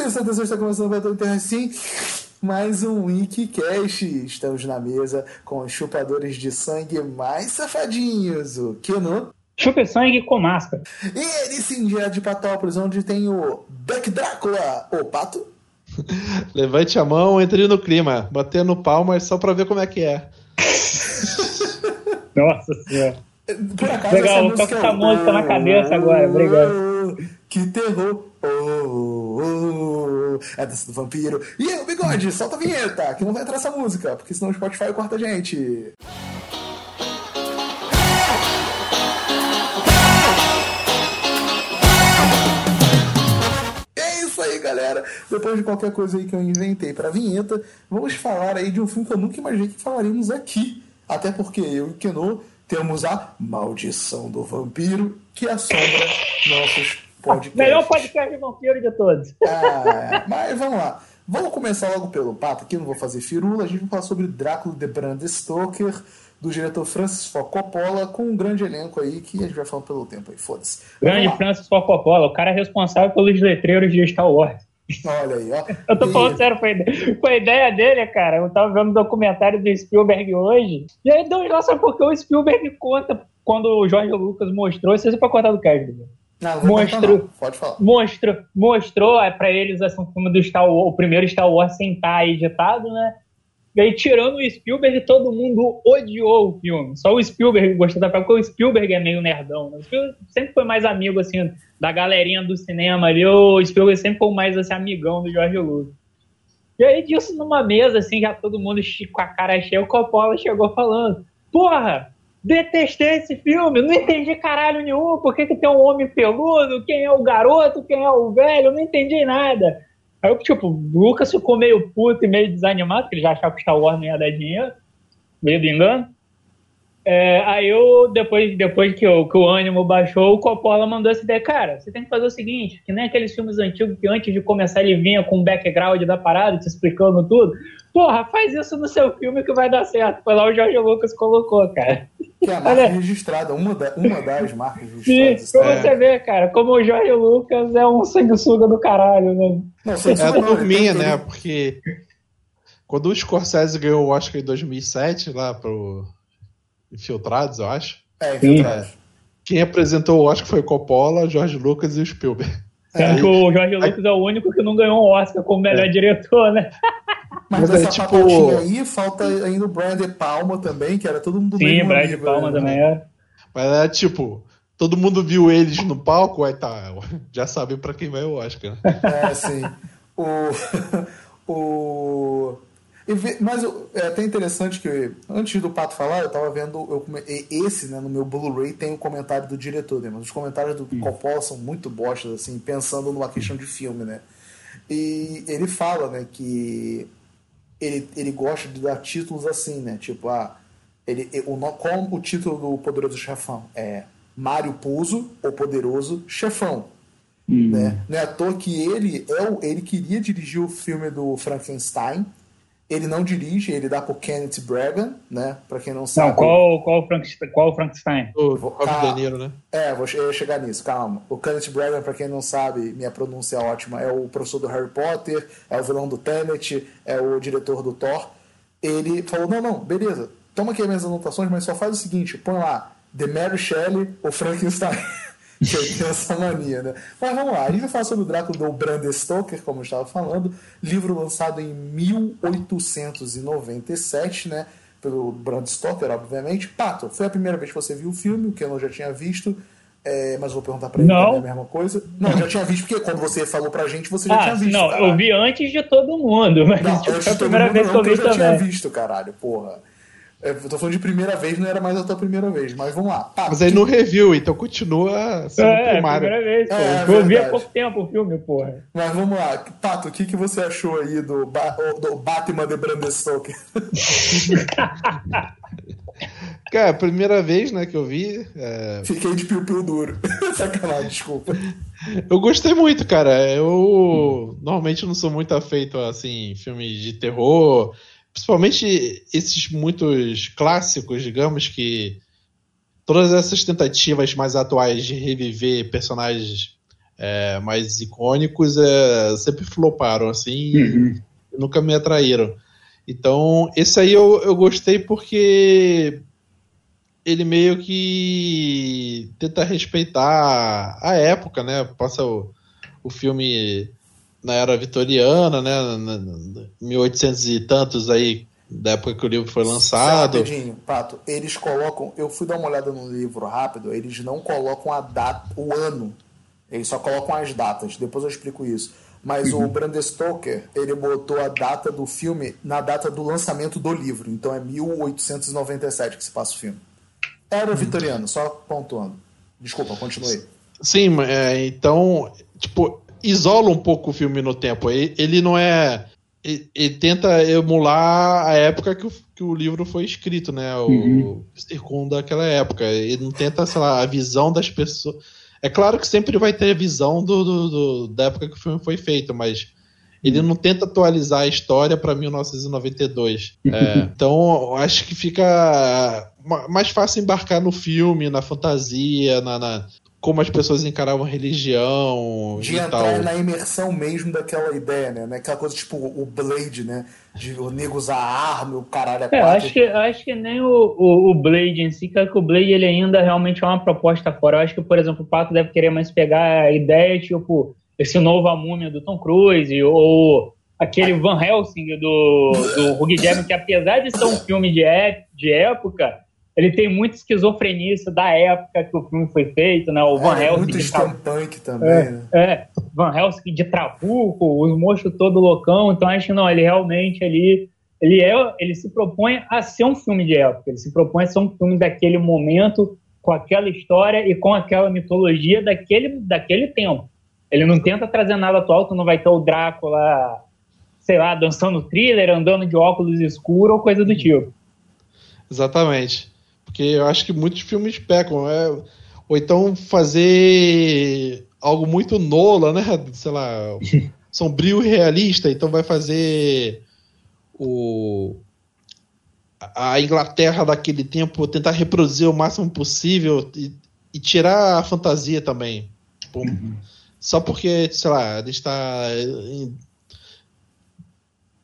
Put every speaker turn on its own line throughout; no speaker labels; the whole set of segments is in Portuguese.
Tenho certeza que está começando a bater sim. Mais um Wikicast. Estamos na mesa com os chupadores de sangue mais safadinhos, o Keno.
Chupa sangue com máscara.
E ele sim, direto de Patópolis, onde tem o Duck Drácula, o Pato.
Levante a mão, entre no clima, batendo palmas só pra ver como é que é.
Nossa senhora.
Por acaso,
Legal,
essa
vou com
música
essa música na cabeça agora, obrigado.
Que terror! Oh, oh, oh. É dança do vampiro. E o bigode, solta a vinheta, que não vai entrar essa música, porque senão o Spotify corta a gente. É aí, galera. Depois de qualquer coisa aí que eu inventei pra vinheta, vamos falar aí de um filme que eu nunca imaginei que falaríamos aqui. Até porque eu e Keno temos a Maldição do Vampiro, que assombra nossos podcasts.
Melhor podcast de vampiro de todos.
Ah, mas vamos lá. Vamos começar logo pelo pato, aqui não vou fazer firula, a gente vai falar sobre Drácula de Bram Stoker, do diretor Francis Ford Coppola, com um grande elenco aí que a gente vai falar pelo tempo aí, foda-se.
Grande. Francis Ford Coppola, o cara é responsável pelos letreiros de Star Wars.
Olha aí, ó.
Eu tô
E-
falando sério, foi, foi a ideia dele, cara. Eu tava vendo um documentário do Spielberg hoje. E aí deu nossa, porque o Spielberg conta quando o Jorge Lucas mostrou. Isso é pra cortar do né?
Não,
Monstro.
Pode falar.
mostrou, mostrou é, pra eles assim, o filme do Star Wars, o primeiro Star Wars sem estar editado, né? E aí, tirando o Spielberg, todo mundo odiou o filme. Só o Spielberg gostou da parada, porque o Spielberg é meio nerdão. Né? O Spielberg sempre foi mais amigo, assim, da galerinha do cinema ali. O Spielberg sempre foi mais, assim, amigão do George Lucas. E aí, disso numa mesa, assim, já todo mundo com a cara cheia, o Coppola chegou falando, porra, detestei esse filme, não entendi caralho nenhum, por que, que tem um homem peludo, quem é o garoto, quem é o velho, não entendi nada. Aí, eu, tipo, o Lucas ficou meio puto e meio desanimado, porque ele já achava que Star Wars não ia dar dinheiro, meio do engano. É, aí eu, depois, depois que, o, que o ânimo baixou, o Coppola mandou essa ideia, cara, você tem que fazer o seguinte, que nem aqueles filmes antigos que antes de começar ele vinha com o background da parada, te explicando tudo. Porra, faz isso no seu filme que vai dar certo. Foi lá o Jorge Lucas colocou, cara.
Que é a marca
Olha.
registrada, uma, da- uma das marcas
Sim,
registradas.
pra
É.
você ver, cara, como o Jorge Lucas é um sanguessuga do caralho, né?
Não,
É a turminha, né? Porque quando o Scorsese ganhou o Oscar em 2007, lá pro Infiltrados, eu acho,
É, infiltrado.
quem apresentou o Oscar foi o Coppola, George Lucas e o Spielberg.
Sendo que o Jorge Lucas é o único que não ganhou um Oscar como melhor diretor, né?
Mas
Mas
dessa
é tipo-
aí, falta ainda o Brian De Palma também, que era todo mundo do
Sim,
mesmo
Brad
nível,
Palma
né?
também é.
Mas é tipo, todo mundo viu eles no palco, aí tá, já sabe pra quem vai o Oscar. né?
É, sim. O. o... Mas eu- é até interessante que antes do Pato falar, eu tava vendo. Eu, esse, né, no meu Blu-ray, tem o comentário do diretor, né? Mas os comentários do Coppola são muito bostas, assim, pensando numa questão de filme, né? E ele fala, né, que ele, ele gosta de dar títulos assim, né? Tipo, ah, ele, o, qual o título do Poderoso Chefão? É Mário Puzo, o Poderoso Chefão. Né? Não é à toa que ele, é o, ele queria dirigir o filme do Frankenstein. Ele não dirige, ele dá pro Kenneth Branagh, né? Pra quem não sabe.
Não, qual, qual, o Frankenstein, qual o Frankenstein?
O Robert
ah.
De Niro, né?
É, vou chegar nisso, calma. O Kenneth Branagh, pra quem não sabe, minha pronúncia é ótima, é o professor do Harry Potter, é o vilão do Tenet, é o diretor do Thor. Ele falou, não, não, beleza, toma aqui as minhas anotações, mas só faz o seguinte, põe lá, The Mary Shelley ou Frankenstein. tem essa mania, né? Mas vamos lá, a gente vai falar sobre o Drácula do Bram Stoker, como eu estava falando, livro lançado em 1897, né? Pelo Bram Stoker, obviamente. Pato, foi a primeira vez que você viu o filme, o que eu não já tinha visto, é, mas vou perguntar pra ele
Não.
também a mesma coisa. Não, já tinha visto, porque quando você falou pra gente, você já
Ah,
tinha visto.
não,
caralho.
eu vi antes de todo mundo, mas
Não,
tipo, foi a primeira vez que eu vi
eu já tinha
também.
visto, caralho, porra. É, Eu tô falando de primeira vez, não era mais a tua primeira vez, mas vamos lá. Pato,
Mas aí no review, então continua sendo
É,
primário.
primeira vez, pô.
É,
eu vi há pouco tempo o filme, porra.
Mas vamos lá, Pato, o que, que você achou aí do, Ba- do Batman de Bram Stoker?
Cara, primeira vez, né, que eu vi, é,
Fiquei de piu-piu duro. Sacanagem, desculpa.
eu gostei muito, cara. Eu normalmente não sou muito afeito a, assim, filmes de terror, principalmente esses muitos clássicos, digamos que todas essas tentativas mais atuais de reviver personagens é, mais icônicos é, sempre floparam, assim, uhum. e nunca me atraíram. Então, esse aí eu, eu gostei porque ele meio que tenta respeitar a época, né? Passa o, o filme na era vitoriana, né? 1800 e tantos aí, da época que o livro foi lançado.
Rapidinho, Pato, eles colocam. Eu fui dar uma olhada no livro rápido, eles não colocam a data, o ano. Eles só colocam as datas. Depois eu explico isso. Mas uhum. o Bram Stoker, ele botou a data do filme na data do lançamento do livro. Então é 1897 que se passa o filme. Era vitoriano, só pontuando. Desculpa, continue.
Sim, é, então, tipo, isola um pouco o filme no tempo. Ele não é. Ele, ele tenta emular a época que o, que o livro foi escrito, né? O uhum. circunda aquela época. Ele não tenta, sei lá, a visão das pessoas. É claro que sempre vai ter a visão do, do, do da época que o filme foi feito, mas ele não tenta atualizar a história para 1992. É, então, acho que fica mais fácil embarcar no filme, na fantasia, na, na como as pessoas encaravam a religião
de entrar tal. na imersão mesmo daquela ideia, né? Aquela coisa tipo o Blade, né? De o nego usar arma, o caralho
é, acho que acho que nem o, o, o, Blade em si, que o Blade ele ainda realmente é uma proposta fora. Eu acho que, por exemplo, o Pato deve querer mais pegar a ideia, tipo, esse novo A Múmia do Tom Cruise, ou aquele Van Helsing do, do Hugh Jackman, que apesar de ser um filme de, é, de época, ele tem muita esquizofrenia da época que o filme foi feito, né? O Van é, Helsing.
Muito steampunk também,
é, né? É, Van Helsing de Trabuco, os monstros todo loucão, então acho que não, ele realmente ali ele é, ele se propõe a ser um filme de época, ele se propõe a ser um filme daquele momento, com aquela história e com aquela mitologia daquele, daquele tempo. Ele não tenta trazer nada atual, tu não vai ter o Drácula, sei lá, dançando thriller, andando de óculos escuros ou coisa do tipo.
Exatamente. Porque eu acho que muitos filmes pecam. É... Ou então fazer algo muito nola, né? Sei lá, sombrio e realista. Então vai fazer o a Inglaterra daquele tempo tentar reproduzir o máximo possível e, e tirar a fantasia também. Tipo, uhum. Só porque, sei lá, a gente está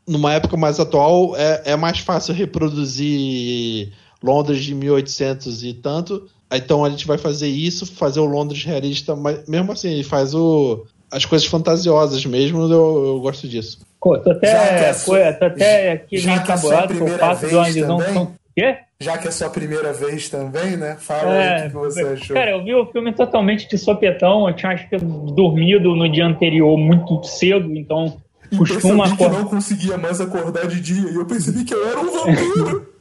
numa época mais atual, é, é mais fácil reproduzir Londres de 1800 e tanto. Então a gente vai fazer isso, fazer o Londres realista, mas mesmo assim, faz o, as coisas fantasiosas mesmo, eu, eu gosto disso.
Pô, tô até, foi, tô até aqui meio encabulado com o fato de uma visão. Quê?
Já que é sua primeira vez também, né? Fala é, aí o que você achou.
Cara, eu vi o filme totalmente de sopetão. Eu tinha acho que dormido no dia anterior muito cedo, então
e costuma acordar. que não conseguia mais acordar de dia. E eu percebi que eu era um vampiro.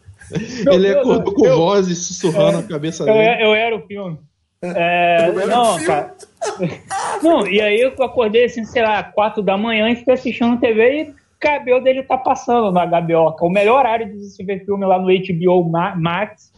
Ele acordou com eu, vozes sussurrando é, a cabeça dele.
Eu, eu era o filme. É, não, cara. não, e aí eu acordei assim, sei lá, quatro da manhã e fiquei assistindo TV e cabelo dele tá passando na HBO. O melhor horário de se ver filme lá no HBO Max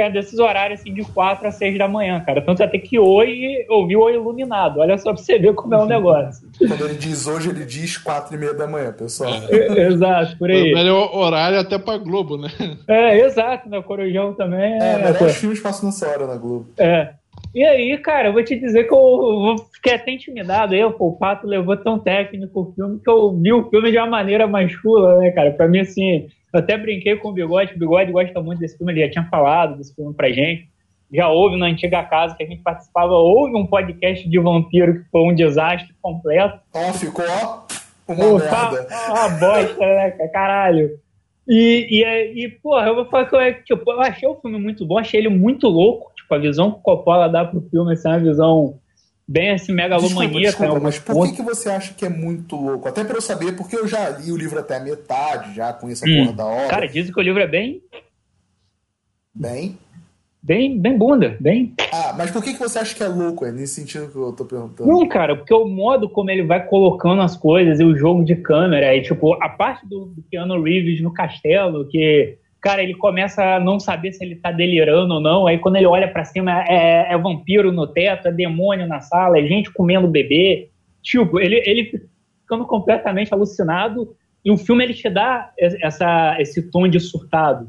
é desses horários assim de 4 a 6 da manhã, cara. Tanto até que hoje eu vi o Iluminado. Olha só pra você ver como é o negócio.
Quando ele diz hoje, ele diz 4 e meia da manhã, pessoal.
É, exato, por aí.
O melhor horário até pra Globo, né?
É, exato, né? O Corujão também. É,
é melhores filmes passam nessa hora na Globo.
É. E aí, cara, eu vou te dizer que eu fiquei até intimidado. Eu, pô, o Pato levou tão técnico o filme que eu vi o filme de uma maneira mais chula, né, cara? Pra mim, assim, eu até brinquei com o Bigode, o Bigode gosta muito desse filme, ele já tinha falado desse filme pra gente. Já houve na antiga casa que a gente participava, houve um podcast de vampiro que foi um desastre completo.
Ó, ficou uma Opa, merda.
Uma bosta, né, caralho. E, e, e porra, eu vou falar que eu, tipo, eu achei o filme muito bom, achei ele muito louco. Tipo, a visão que o Coppola dá pro filme assim, é uma visão bem assim, megalomaníaca. Desculpa,
desculpa, mas por que, que você acha que é muito louco? Até para eu saber, porque eu já li o livro até a metade, já conheço a hum. porra da obra.
Cara, dizem que o livro é bem.
Bem?
Bem, bem bunda, bem.
Ah, mas por que, que você acha que é louco? É nesse sentido que eu tô perguntando.
Não, cara, porque o modo como ele vai colocando as coisas e o jogo de câmera, e tipo, a parte do, do Keanu Reeves no castelo, que cara, ele começa a não saber se ele tá delirando ou não. Aí quando ele olha para cima, é, é, vampiro no teto, é demônio na sala, é gente comendo bebê. Tipo, ele, ele ficando completamente alucinado. E o filme ele te dá essa, esse tom de surtado.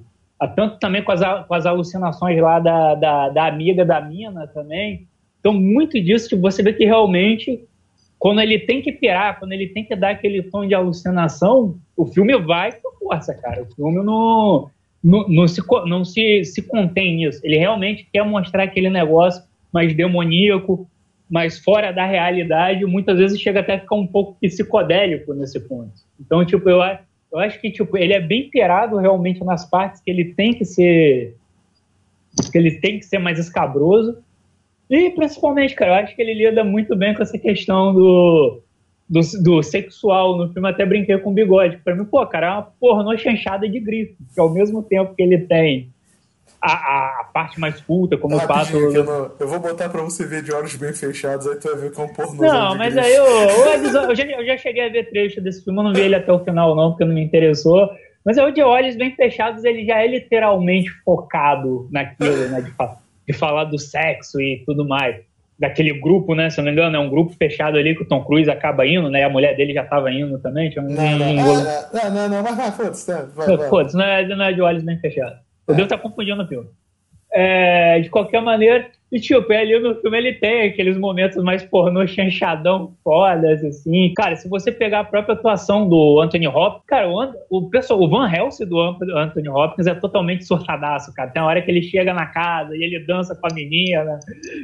Tanto também com as, com as alucinações lá da, da, da amiga da mina também. Então, muito disso, tipo, você vê que realmente, quando ele tem que pirar, quando ele tem que dar aquele tom de alucinação, o filme vai com força, cara. O filme não, não, não, se, não se, se contém nisso. Ele realmente quer mostrar aquele negócio mais demoníaco, mais fora da realidade, muitas vezes chega até a ficar um pouco psicodélico nesse ponto. Então, tipo, eu, eu acho que tipo, ele é bem pirado realmente nas partes que ele tem que ser que ele tem que ser mais escabroso. E principalmente, cara, eu acho que ele lida muito bem com essa questão do, do, do sexual no filme. Até brinquei com o bigode. Pra mim, pô, cara, é uma pornô chanchada de grifo. Que ao mesmo tempo que ele tem a, a, parte mais culta, como eu faço.
Eu, não, eu, vou botar pra você ver de olhos bem fechados, aí tu vai ver que é um pornô.
Não, mas grifo. aí eu, eu, eu, já, eu já cheguei a ver trecho desse filme, eu não vi ele até o final, não, porque não me interessou. Mas é o de olhos bem fechados, ele já é literalmente focado naquilo, né? De, de falar do sexo e tudo mais. Daquele grupo, né? Se não me engano, é um grupo fechado ali que o Tom Cruise acaba indo, né? E a mulher dele já estava indo também. Tinha um,
não, não,
um...
Ah, não, não, não, mas foda-se. Né?
Foda-se, não, é, não é de olhos bem fechados. Eu é. devo estar confundindo o filme. É, de qualquer maneira, e tipo, ali no filme ele tem aqueles momentos mais pornô chanchadão fodas, assim. Cara, se você pegar a própria atuação do Anthony Hopkins, cara, o, o, pessoal, o Van Helsing do Anthony Hopkins é totalmente surtadaço, cara. Tem uma hora que ele chega na casa e ele dança com a menina,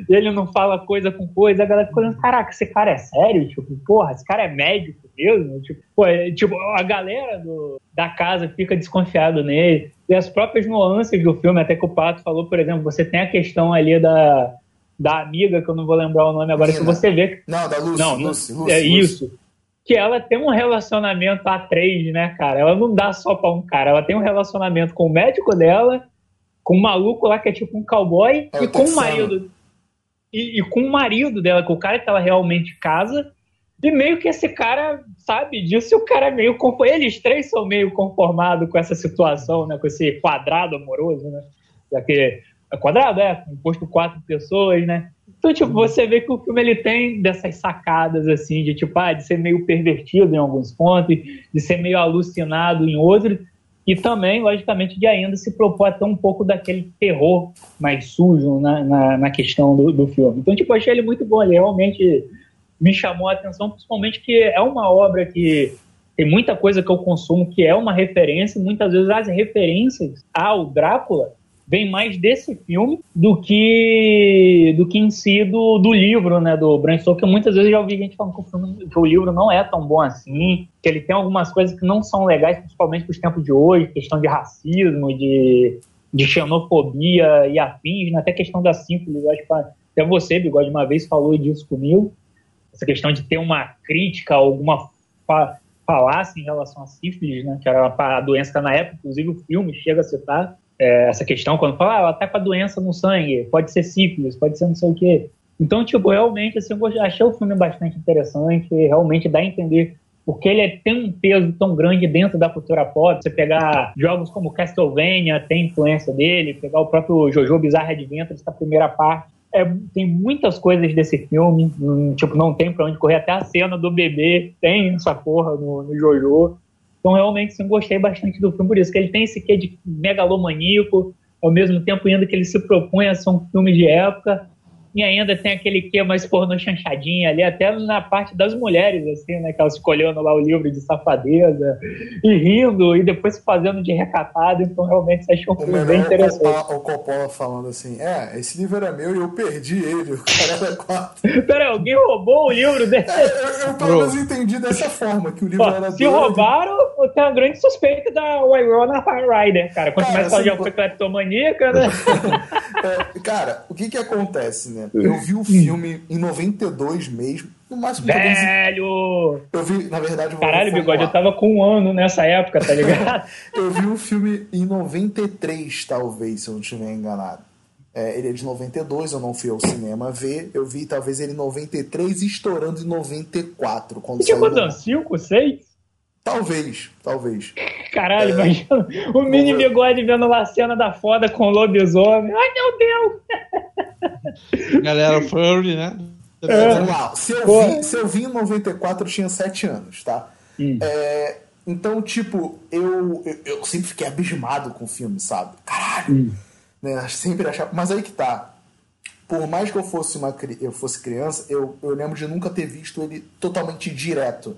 e ele não fala coisa com coisa, a galera fica olhando, caraca, esse cara é sério? Tipo, porra, esse cara é médico mesmo? Tipo, pô, é, tipo a galera do, da casa fica desconfiado nele. E as próprias nuances do filme, até que o Pato falou, por exemplo, você tem a questão ali da da amiga, que eu não vou lembrar o nome agora, Nina. se você vê.
Não, da Lucy. Não, Lucy, Lucy
é
Lucy.
isso. Que ela tem um relacionamento a três, né, cara? Ela não dá só pra um cara, ela tem um relacionamento com o médico dela, com o um maluco lá que é tipo um cowboy, é, e com o marido. E, e, com o marido dela, com o cara que ela realmente casa. E meio que esse cara sabe disso, e o cara é meio. Eles três são meio conformados com essa situação, né? Com esse quadrado amoroso, né? Já que é quadrado, é, composto por quatro pessoas, né? Então, tipo, você vê que o filme ele tem dessas sacadas, assim, de tipo, ah, de ser meio pervertido em alguns pontos, de ser meio alucinado em outros, e também, logicamente, de ainda se propor até um pouco daquele terror mais sujo na, na, na questão do, do, filme. Então, tipo, achei ele muito bom, ele realmente me chamou a atenção, principalmente que é uma obra que tem muita coisa que eu consumo que é uma referência, muitas vezes as referências ao Drácula vem mais desse filme do que do que em si do, do livro, né, do Bram Stoker. Muitas vezes eu já ouvi gente falando que o, filme, que o livro não é tão bom assim, que ele tem algumas coisas que não são legais, principalmente para os tempos de hoje, questão de racismo, de, de xenofobia e afins, né, até questão da sífilis. Acho que até você, Bigode, uma vez falou disso comigo, essa questão de ter uma crítica, alguma fa falácia em relação à sífilis, né, que era a doença na época, inclusive o filme chega a citar é, essa questão, quando fala, ah, ela tá com a doença no sangue, pode ser sífilis, pode ser não sei o quê. Então, tipo, realmente, assim, eu achei o filme bastante interessante, realmente dá a entender porque ele é, tem um peso tão grande dentro da cultura pop. Você pegar jogos como Castlevania, tem influência dele, pegar o próprio Jojo Bizarre Adventures, essa primeira parte, é, tem muitas coisas desse filme, hum, tipo, não tem pra onde correr, até a cena do bebê tem essa porra no, no Jojo. Então, realmente, sim, gostei bastante do filme. Por isso, que ele tem esse quê de megalomaníaco, ao mesmo tempo ainda que ele se propõe a ser um filme de época, e ainda tem aquele que mais pornô chanchadinha ali, até na parte das mulheres, assim, né? Que elas escolhendo lá o livro de safadeza e rindo, e depois se fazendo de recatado. Então, realmente, você achou um filme bem interessante.
O Coppola falando assim: é, esse livro era meu e eu perdi ele, o cara era quatro.
Peraí, alguém roubou o livro dele? É,
eu, eu pelo menos entendi dessa forma, que o livro Ó, era
Se roubaram, tem uma grande suspeita da Wyrona Rider, cara. Quanto cara, mais ela já foi cleptomaníaca, né?
é, cara, o que que acontece, né? Eu vi o filme em 92 mesmo. No máximo
Velho!
Eu vi, na verdade.
Caralho, bigode, eu tava com um ano nessa época, tá ligado?
eu vi o filme em 93, talvez, se eu não estiver enganado. É, ele é de 92, eu não fui ao cinema ver. Eu vi talvez ele em 93 e estourando em 94. Quando
Você tinha quantos anos? 5, 6?
Talvez, talvez.
Caralho, é... imagina o mini bigode vendo lá a cena da foda com o lobisomem. Ai, meu Deus!
Galera furry, né?
É. Vamos lá. Se eu, vi, se eu vi em 94, eu tinha 7 anos, tá? Hum. É, então, tipo, eu, eu, eu, sempre fiquei abismado com o filme, sabe? Caralho! Hum. Né? Sempre achava. Mas aí que tá. por mais que eu fosse uma eu fosse criança, eu, eu lembro de nunca ter visto ele totalmente direto.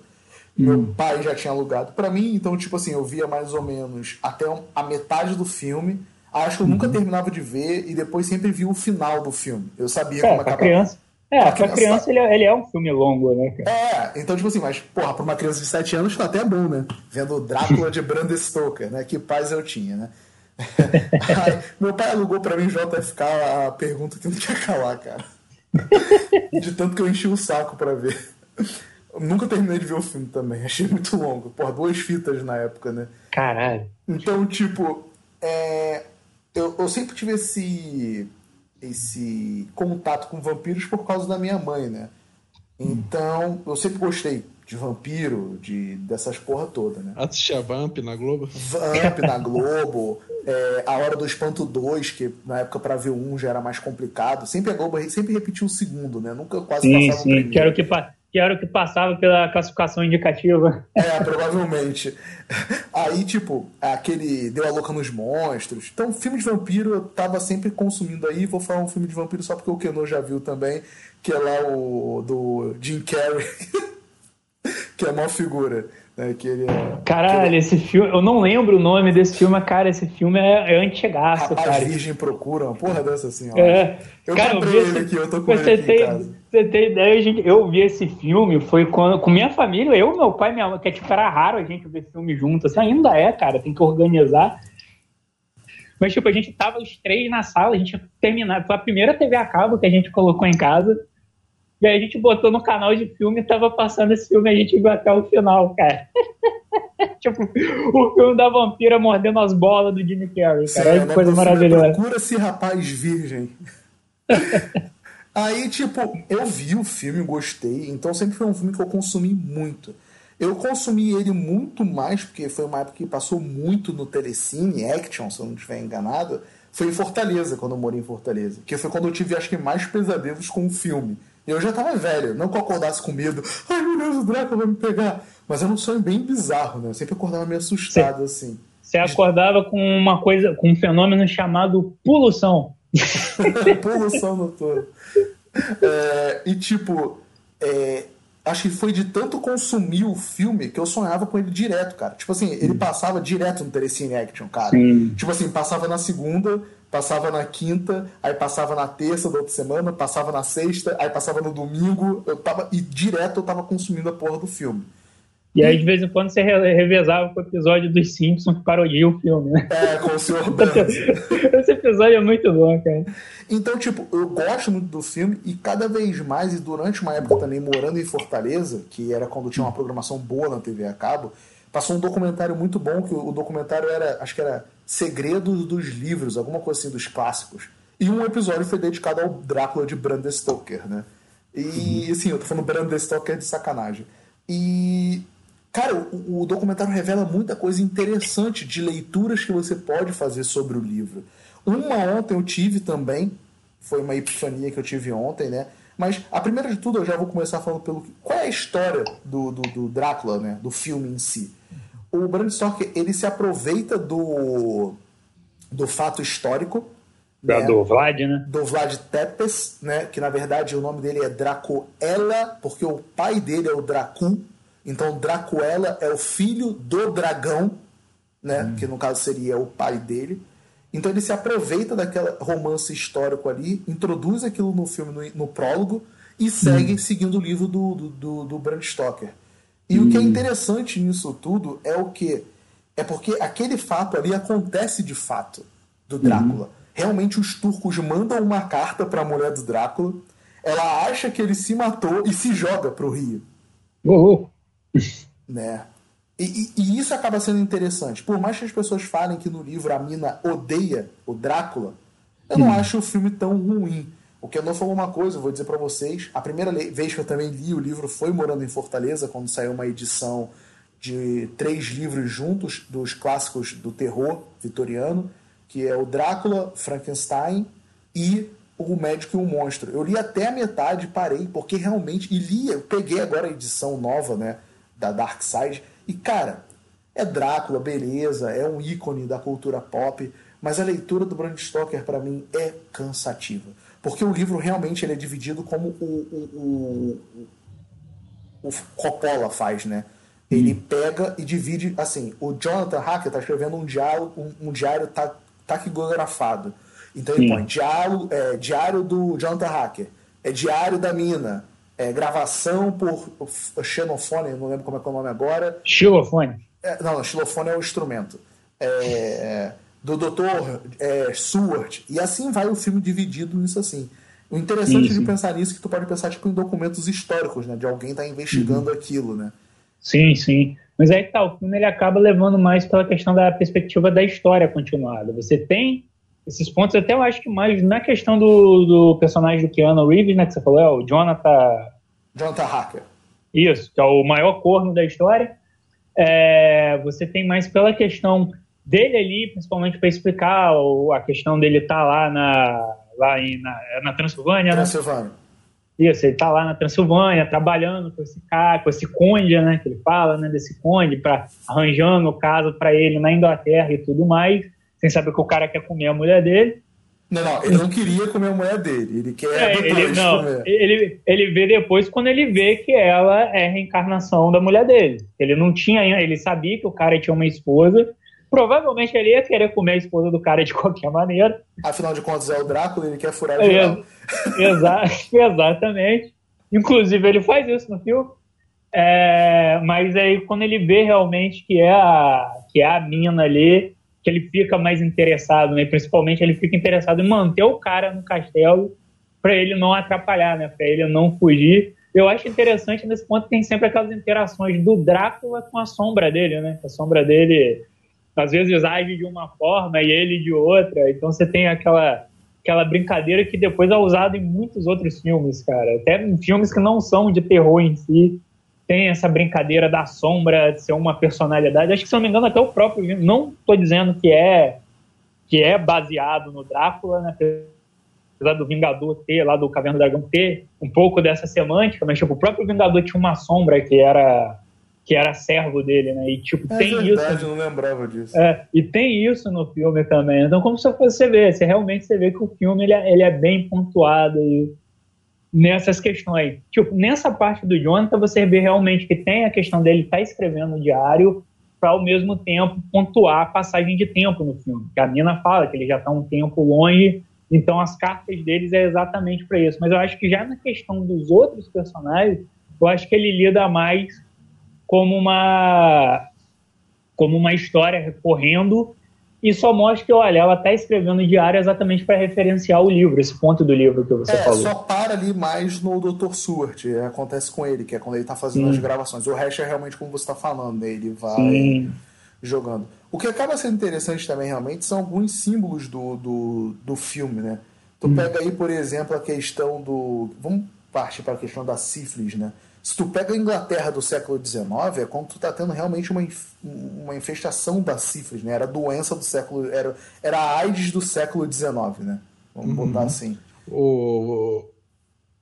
Meu hum. pai já tinha alugado para mim, então, tipo assim, eu via mais ou menos até a metade do filme. Acho que eu nunca uhum. terminava de ver e depois sempre vi o final do filme. Eu sabia
é,
como acabava.
Criança. É, pra, criança, criança ele, é, ele, é um filme longo, né,
cara? É, então, tipo assim, mas, porra, pra uma criança de 7 anos tá até bom, né? Vendo Drácula de Bram Stoker, né? Que paz eu tinha, né? Aí, meu pai alugou pra mim JFK a pergunta que não quer calar, cara. De tanto que eu enchi o saco pra ver. Nunca terminei de ver o filme também, achei muito longo. Porra, duas fitas na época, né?
Caralho.
Então, tipo, é... eu, eu sempre tive esse esse contato com vampiros por causa da minha mãe, né? Então, eu sempre gostei de vampiro, de dessas porra toda, né?
Assistia Vamp na Globo?
Vamp na Globo, é, A Hora do Espanto 2, que na época para ver um já era mais complicado. Sempre a Globo sempre repetiu o segundo, né? Nunca quase sim, passava sim. o primeiro.
Quero que, que era o que passava pela classificação indicativa.
É, provavelmente. Aí, tipo, aquele Deu a Louca nos Monstros. Então, filme de vampiro eu tava sempre consumindo aí. Vou falar um filme de vampiro só porque o Keno já viu também, que é lá o do Jim Carrey, que é uma figura. Né, que ele é,
Caralho,
ele...
esse filme, eu não lembro o nome desse filme, mas, cara, esse filme é, é antigaço, Rapaz, cara.
Virgem Procura, uma porra dessa assim, ó.
É.
Eu
cara,
comprei eu ele aqui, eu tô com você ele aqui em casa.
Você tem ideia, gente, eu vi esse filme, foi quando, com minha família, eu, meu pai e minha mãe, que é, tipo, era raro a gente ver filme junto, assim, ainda é, cara, tem que organizar. Mas, tipo, a gente tava os três na sala, a gente terminar, foi a primeira TV a cabo que a gente colocou em casa, e aí a gente botou no canal de filme tava passando esse filme a gente viu até o final, cara. tipo, o filme da vampira mordendo as bolas do Jimmy Carrey, cara. Sério, é coisa né? maravilhosa.
Procura-se rapaz virgem. aí, tipo, eu vi o filme, gostei, então sempre foi um filme que eu consumi muito. Eu consumi ele muito mais, porque foi uma época que passou muito no Telecine, Action, se eu não estiver enganado. Foi em Fortaleza, quando eu morei em Fortaleza. Que foi quando eu tive, acho que, mais pesadelos com o filme. Eu já tava velho, não que eu acordasse com medo, ai meu Deus, o Draco vai me pegar. Mas era um sonho bem bizarro, né? Eu sempre acordava meio assustado, assim.
Você acordava com uma coisa, com um fenômeno chamado poluição.
poluição noturna. É, e tipo, é, acho que foi de tanto consumir o filme que eu sonhava com ele direto, cara. Tipo assim, ele passava direto no Telecine Action, cara. Sim. Tipo assim, passava na segunda, passava na quinta, aí passava na terça da outra semana, passava na sexta, aí passava no domingo, eu tava, e direto eu tava consumindo a porra do filme.
E aí, de vez em quando, você revezava com o episódio dos Simpsons que parodia o filme, né?
É, com o Sr. Burns.
Esse episódio é muito bom, cara.
Então, tipo, eu gosto muito do filme e cada vez mais, e durante uma época também morando em Fortaleza, que era quando tinha uma programação boa na TV a cabo, passou um documentário muito bom, que o documentário era, acho que era Segredos dos Livros, alguma coisa assim, dos clássicos. E um episódio foi dedicado ao Drácula de Bram Stoker, né? E, assim, eu tô falando Bram Stoker de sacanagem. E, cara, o, o, documentário revela muita coisa interessante de leituras que você pode fazer sobre o livro. Uma ontem eu tive também, foi uma epifania que eu tive ontem, né? Mas a primeira de tudo, eu já vou começar falando pelo. Qual é a história do, do, do Drácula, né? Do filme em si? o Bram Stoker ele se aproveita do, do fato histórico
da, né? do Vlad, né?
Do Vlad Tepes, né? Que na verdade o nome dele é Dracoela, porque o pai dele é o Dracu. Então Dracoela é o filho do dragão, né? Hum. Que no caso seria o pai dele. Então ele se aproveita daquele romance histórico ali, introduz aquilo no filme, no, no prólogo, e segue hum. seguindo o livro do, do, do, do Bram Stoker. E hum. o que é hum. interessante nisso tudo é o que? É porque aquele fato ali acontece de fato do Drácula. Hum. Realmente os turcos mandam uma carta para a mulher do Drácula, ela acha que ele se matou e se joga pro rio.
Uhum.
Né? E, e, isso acaba sendo interessante. Por mais que as pessoas falem que no livro a mina odeia o Drácula, eu não hum. acho o filme tão ruim. O que não falou uma coisa, eu vou dizer para vocês. A primeira vez que eu também li o livro foi morando em Fortaleza, quando saiu uma edição de três livros juntos dos clássicos do terror vitoriano, que é o Drácula, Frankenstein e o Médico e o Monstro. Eu li até a metade, parei, porque realmente. E li, eu peguei agora a edição nova, né? Da Dark Side. E, cara, é Drácula, beleza, é um ícone da cultura pop, mas a leitura do Bram Stoker, para mim, é cansativa. Porque o livro realmente ele é dividido como o, o, o, o Coppola faz, né? Ele hum. pega e divide, assim, o Jonathan Hacker está escrevendo um diário, um, um diário ta, taquigografado. Então ele põe diário, é, diário do Jonathan Hacker, é diário da mina, é gravação por xenofone, não lembro como é, é o nome agora.
Xilofone.
É, não, xilofone é o instrumento. É, do Dr. É, Seward. E assim vai o filme dividido nisso assim. O interessante sim, de pensar nisso é que tu pode pensar tipo, em documentos históricos, né? De alguém estar tá investigando uhum. aquilo, né?
Sim, sim. Mas aí que tá, o filme ele acaba levando mais pela questão da perspectiva da história continuada. Você tem esses pontos, até eu acho que mais na questão do, do personagem do Keanu Reeves, né, que você falou, é o Jonathan...
Jonathan Hacker.
Isso, que é o maior corno da história. É, você tem mais pela questão dele ali, principalmente para explicar o, a questão dele estar tá lá na, lá em, na, na Transilvânia,
né? Transilvânia. Né?
Isso, ele está lá na Transilvânia, trabalhando com esse cara, com esse conde, né, que ele fala, né, desse conde, para arranjando casa para ele na Inglaterra e tudo mais, sem saber que o cara quer comer a mulher dele.
Não, não, ele não queria comer a mulher dele, ele quer é,
ele, não, comer. Ele, ele vê depois quando ele vê que ela é a reencarnação da mulher dele. Ele não tinha, ele sabia que o cara tinha uma esposa, provavelmente ele ia querer comer a esposa do cara de qualquer maneira.
Afinal de contas, é o Drácula, ele quer furar é, geral.
Exa exatamente. Inclusive, ele faz isso no filme. É, mas aí, quando ele vê realmente que é a, que é a mina ali, que ele fica mais interessado, né? Principalmente, ele fica interessado em manter o cara no castelo para ele não atrapalhar, né? Para ele não fugir. Eu acho interessante nesse ponto tem sempre aquelas interações do Drácula com a sombra dele, né? A sombra dele às vezes age de uma forma e ele de outra. Então você tem aquela aquela brincadeira que depois é usada em muitos outros filmes, cara. Até em filmes que não são de terror em si, tem essa brincadeira da sombra de ser uma personalidade. Acho que, se não me engano, até o próprio não estou dizendo que é que é baseado no Drácula, né? apesar do Vingador ter, lá do Caverna do Dragão, ter um pouco dessa semântica, mas tipo, o próprio Vingador tinha uma sombra que era que era servo dele, né? E tipo, é tem verdade,
isso. Eu não lembrava disso.
É, e tem isso no filme também. Então, como você vê, você realmente você vê que o filme ele é, ele é bem pontuado e nessas questões. Tipo, nessa parte do Jonathan, você vê realmente que tem a questão dele estar tá escrevendo no diário para ao mesmo tempo pontuar a passagem de tempo no filme. Que a Nina fala que ele já está um tempo longe, então as cartas deles é exatamente para isso. Mas eu acho que já na questão dos outros personagens, eu acho que ele lida mais como uma como uma história recorrendo e só mostra que, olha, ela está escrevendo diário exatamente para referenciar o livro, esse ponto do livro que você
é,
falou.
só para ali mais no Dr. Seward, é, acontece com ele, que é quando ele está fazendo Sim. as gravações. O resto é realmente como você está falando, né? ele vai Sim. jogando. O que acaba sendo interessante também, realmente, são alguns símbolos do, do, do filme, né? Tu hum. pega aí, por exemplo, a questão do... Vamos partir para a questão da sífilis, né? Se tu pega a Inglaterra do século XIX, é quando tu tá tendo realmente uma, uma infestação da sífilis, né? Era a doença do século... Era, era a AIDS do século XIX, né? Vamos uhum. botar assim.
O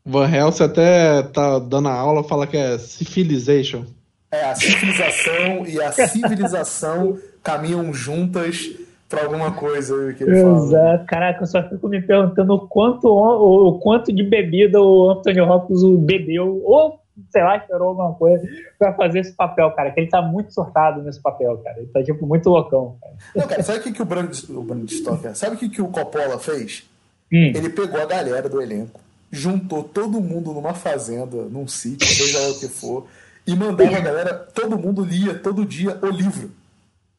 Van Helsing até tá dando a aula, fala que é civilization.
É, a civilização e a civilização caminham juntas para alguma coisa que ele Exato.
fala. Caraca, eu só fico me perguntando o quanto, o, o quanto de bebida o Anthony Hopkins bebeu, ou sei lá, esperou alguma coisa pra fazer esse papel, cara. Que ele tá muito surtado nesse papel, cara. Ele tá, tipo, muito loucão, cara.
Não, cara, sabe o que, que o Brand, o Brand Stoker, sabe o que, que o Coppola fez? Hum. Ele pegou a galera do elenco, juntou todo mundo numa fazenda, num sítio, seja lá o que for, e mandava a galera, todo mundo lia todo dia o livro.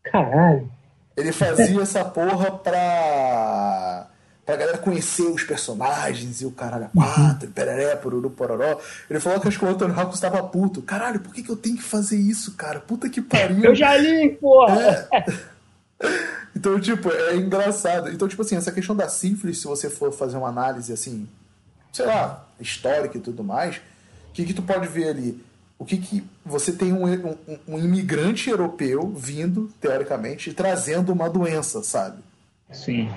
Caralho.
Ele fazia essa porra pra pra galera conhecer os personagens e o caralho a quatro, pereré, pororó, pororó. Ele falou que acho que o Anthony Hopkins estava puto. Caralho, por que, que eu tenho que fazer isso, cara? Puta que pariu.
Eu já li, porra!
É. Então, tipo, é engraçado. Então, tipo assim, essa questão da sífilis, se você for fazer uma análise, assim, sei lá, histórica e tudo mais, o que que tu pode ver ali? O que que... Você tem um, um, um imigrante europeu vindo, teoricamente, e trazendo uma doença, sabe?
Sim.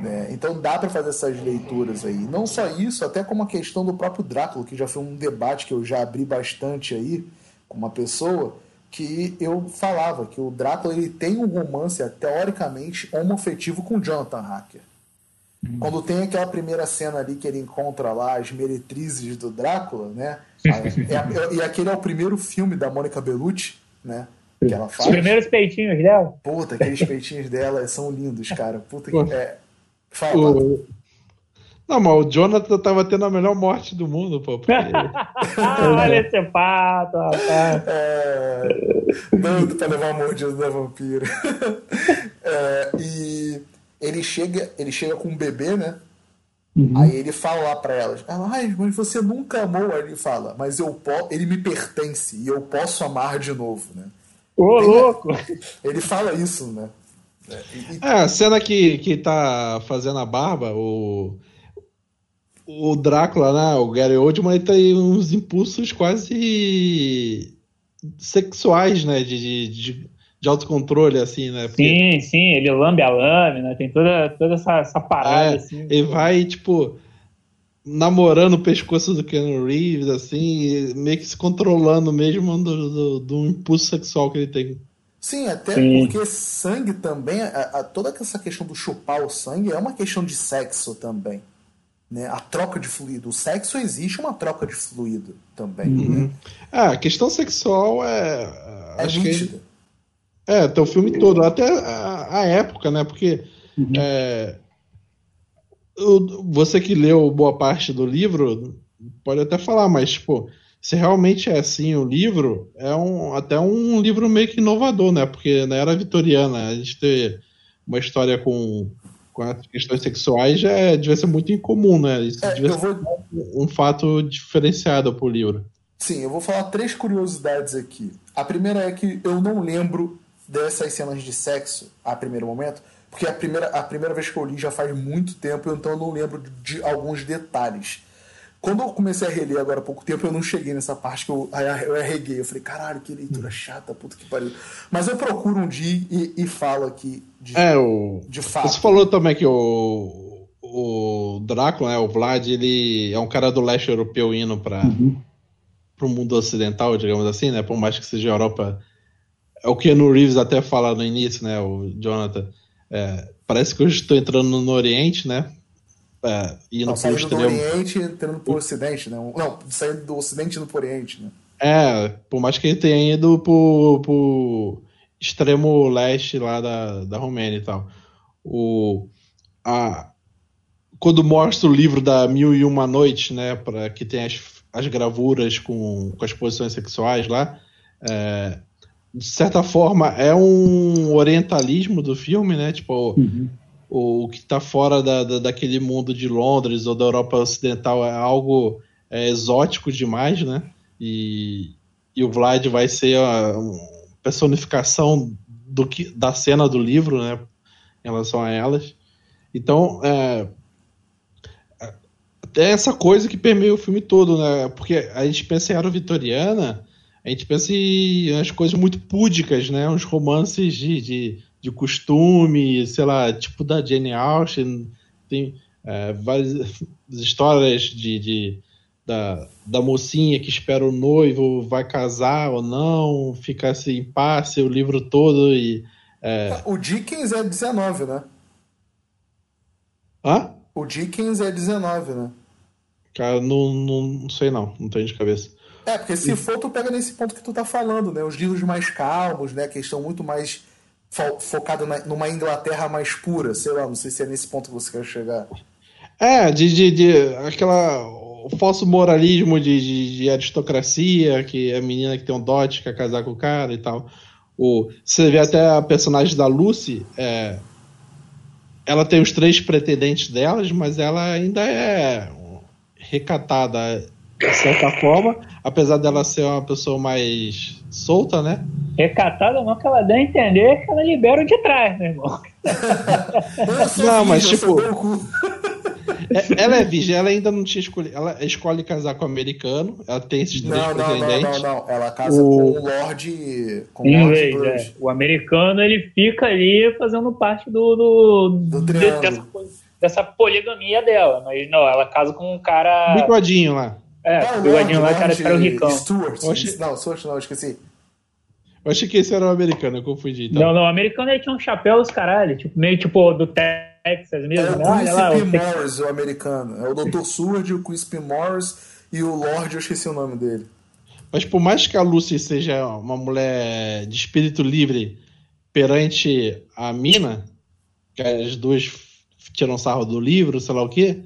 Né? Então dá para fazer essas leituras aí. Não só isso, até como a questão do próprio Drácula, que já foi um debate que eu já abri bastante aí com uma pessoa, que eu falava que o Drácula ele tem um romance teoricamente homoafetivo com Jonathan Hacker. Quando tem aquela primeira cena ali que ele encontra lá as meretrizes do Drácula, né? É, e aquele é o primeiro filme da Mônica Bellucci, né? Que ela faz.
Os primeiros peitinhos dela.
Puta, aqueles peitinhos dela são lindos, cara. Puta que. É... Fala,
o... Não, mas o Jonathan tava tendo a melhor morte do mundo, pô. Porque...
Olha esse pato, rapaz.
É... Doido pra levar a mordida da vampira. É... E ele chega, ele chega com um bebê, né? Uhum. Aí ele fala lá pra elas, ela, ai, mas você nunca amou. Aí ele fala, mas eu posso, ele me pertence e eu posso amar de novo, né?
Ô, ele, louco!
Ele fala isso, né?
E, é, a cena que, que tá fazendo a barba, o, o Drácula, né? O Gary Oldman, ele tem uns impulsos quase sexuais, né? De, de, de, de autocontrole, assim, né?
Porque... Sim, sim, ele lambe a lâmina, tem toda, toda essa, essa parada, é, assim.
Ele vai, tipo, namorando o pescoço do Ken Reeves, assim, meio que se controlando mesmo do, do, do impulso sexual que ele tem.
Sim, até Sim. porque sangue também, a, a, toda essa questão do chupar o sangue é uma questão de sexo também. Né? A troca de fluido. O sexo existe uma troca de fluido também. Uhum. Né?
Ah, a questão sexual é.
É acho nítida.
Que é, tem o filme todo, até a, a época, né? Porque uhum. é, você que leu boa parte do livro pode até falar, mas tipo, se realmente é assim o livro, é um, até um livro meio que inovador, né? Porque na era vitoriana a gente ter uma história com, com as questões sexuais já é, devia ser muito incomum, né? Isso é, devia ser vou... um fato diferenciado pro livro.
Sim, eu vou falar três curiosidades aqui. A primeira é que eu não lembro dessas cenas de sexo a primeiro momento, porque a primeira, a primeira vez que eu li já faz muito tempo, então eu não lembro de, de alguns detalhes. Quando eu comecei a reler agora há pouco tempo, eu não cheguei nessa parte que eu, eu arreguei. Eu falei, caralho, que leitura chata, puta que pariu. Mas eu procuro um dia e, e falo aqui
de, é, o, de fato. Você falou também que o, o Drácula, né, o Vlad, ele é um cara do leste europeu indo para uhum. o mundo ocidental, digamos assim, né? Por mais que seja Europa é o que no Reeves até fala no início, né, o Jonathan. É, parece que eu estou entrando no Oriente, né?
É, indo não, saindo extremo. do Oriente entrando pro Ocidente, né? Não, saindo do Ocidente indo pro Oriente, né?
É, por mais que ele tenha ido pro, pro extremo leste lá da, da Romênia e tal. O, a, quando mostra o livro da Mil e Uma Noites, né, para que tem as, as gravuras com, com as posições sexuais lá, é, de certa forma, é um orientalismo do filme, né? Tipo, uhum. O, que está fora da, da, daquele mundo de Londres ou da Europa Ocidental é algo é, exótico demais, né? E, e o Vlad vai ser a, personificação do que, da cena do livro, né? Em relação a elas. Então, é, até essa coisa que permeia o filme todo, né? Porque a gente pensa em Era Vitoriana a gente pensa em umas coisas muito púdicas, né? Uns romances de, de, de costume, sei lá, tipo da Jane Austen. Tem é, várias histórias de, de da, da mocinha que espera o noivo, vai casar ou não, fica assim, impasse o livro todo e... É...
O Dickens é 19, né?
Hã?
O Dickens é 19, né?
Cara, não, não, não sei não, não tenho de cabeça.
É, porque se for, tu pega nesse ponto que tu tá falando, né? Os livros mais calmos, né? Que estão muito mais fo focados numa Inglaterra mais pura, sei lá, não sei se é nesse ponto que você quer chegar.
É, de, de, de aquela o falso moralismo de, de, de, aristocracia, que a menina que tem um dote quer casar com o cara e tal. O, você vê até a personagem da Lucy, é, ela tem os três pretendentes delas, mas ela ainda é recatada de certa forma, apesar dela ser uma pessoa mais solta, né?
Recatada não, que ela dá a entender que ela libera o de trás, meu irmão.
não, mas tipo. É, ela é virgem, ela ainda não tinha escolhido. Ela escolhe casar com o americano, ela tem esses três não, pretendentes.
Não, não, não, Ela casa o... com o Lorde. Com
Inglês, Lord é. O americano ele fica ali fazendo parte do. do,
do de, dessa,
dessa poligamia dela. Mas não, ela casa com um cara.
Bigodinho lá.
É, o bigodinho lá, cara, era o ricão.
Stuart. Oxe... Não, Stuart não, esqueci.
Eu achei que esse era o americano, eu confundi.
Então. Não, não, o americano ele tinha um chapéu dos caralho, tipo, meio tipo do Texas mesmo.
É o
né?
Chris P.
Tex-
Morris, o americano. É o Dr. Sword, o Chris P. Morris e o Lorde, eu esqueci o nome dele.
Mas por mais que a Lucy seja uma mulher de espírito livre perante a mina, que as duas tiram sarro do livro, sei lá o quê,